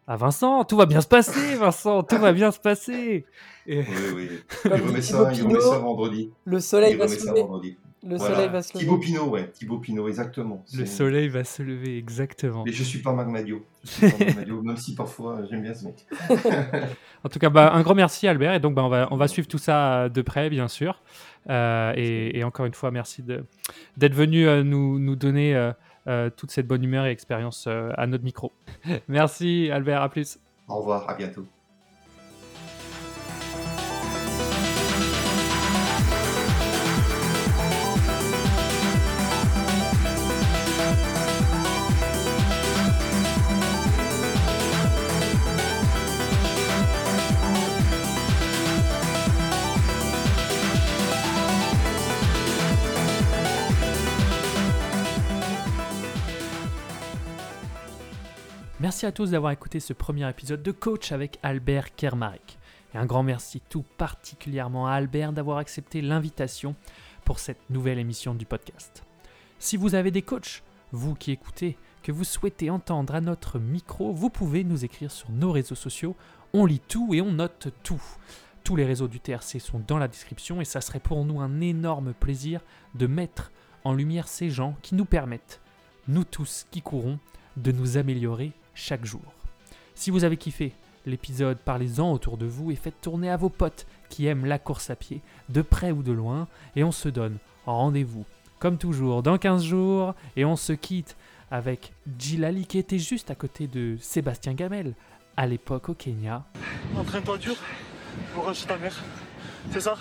Speaker 1: à Vincent, tout va bien se passer, Vincent, tout va bien se passer.
Speaker 3: Oui, oui. Il remet, ça, il remet ça vendredi.
Speaker 2: Le soleil va se lever. Le soleil va se lever.
Speaker 3: Thibaut Pinot, ouais, Thibaut Pinot, exactement.
Speaker 1: Le soleil va se lever, exactement.
Speaker 3: Mais je suis pas Marc Madio. même si parfois j'aime bien ce mec.
Speaker 1: en tout cas, bah, un grand merci Albert. Et donc, bah, on, va, on va suivre tout ça de près, bien sûr. Euh, et, encore une fois, merci d'être venu euh, nous, nous, donner euh, toute cette bonne humeur et expérience à notre micro. merci Albert, à plus.
Speaker 3: Au revoir, à bientôt.
Speaker 1: Merci à tous d'avoir écouté ce premier épisode de Coach avec Albert Kermarek. Et un grand merci tout particulièrement à Albert d'avoir accepté l'invitation pour cette nouvelle émission du podcast. Si vous avez des coachs, vous qui écoutez, que vous souhaitez entendre à notre micro, vous pouvez nous écrire sur nos réseaux sociaux. On lit tout et on note tout. Tous les réseaux du TRC sont dans la description et ça serait pour nous un énorme plaisir de mettre en lumière ces gens qui nous permettent, nous tous qui courons, de nous améliorer chaque jour. Si vous avez kiffé l'épisode, parlez-en autour de vous et faites tourner à vos potes qui aiment la course à pied, de près ou de loin, et on se donne rendez-vous, comme toujours, dans 15 jours, et on se quitte avec Gilali qui était juste à côté de Sébastien Gamel, à l'époque au Kenya.
Speaker 4: Entraîne-toi dur, courage ta mère, c'est ça?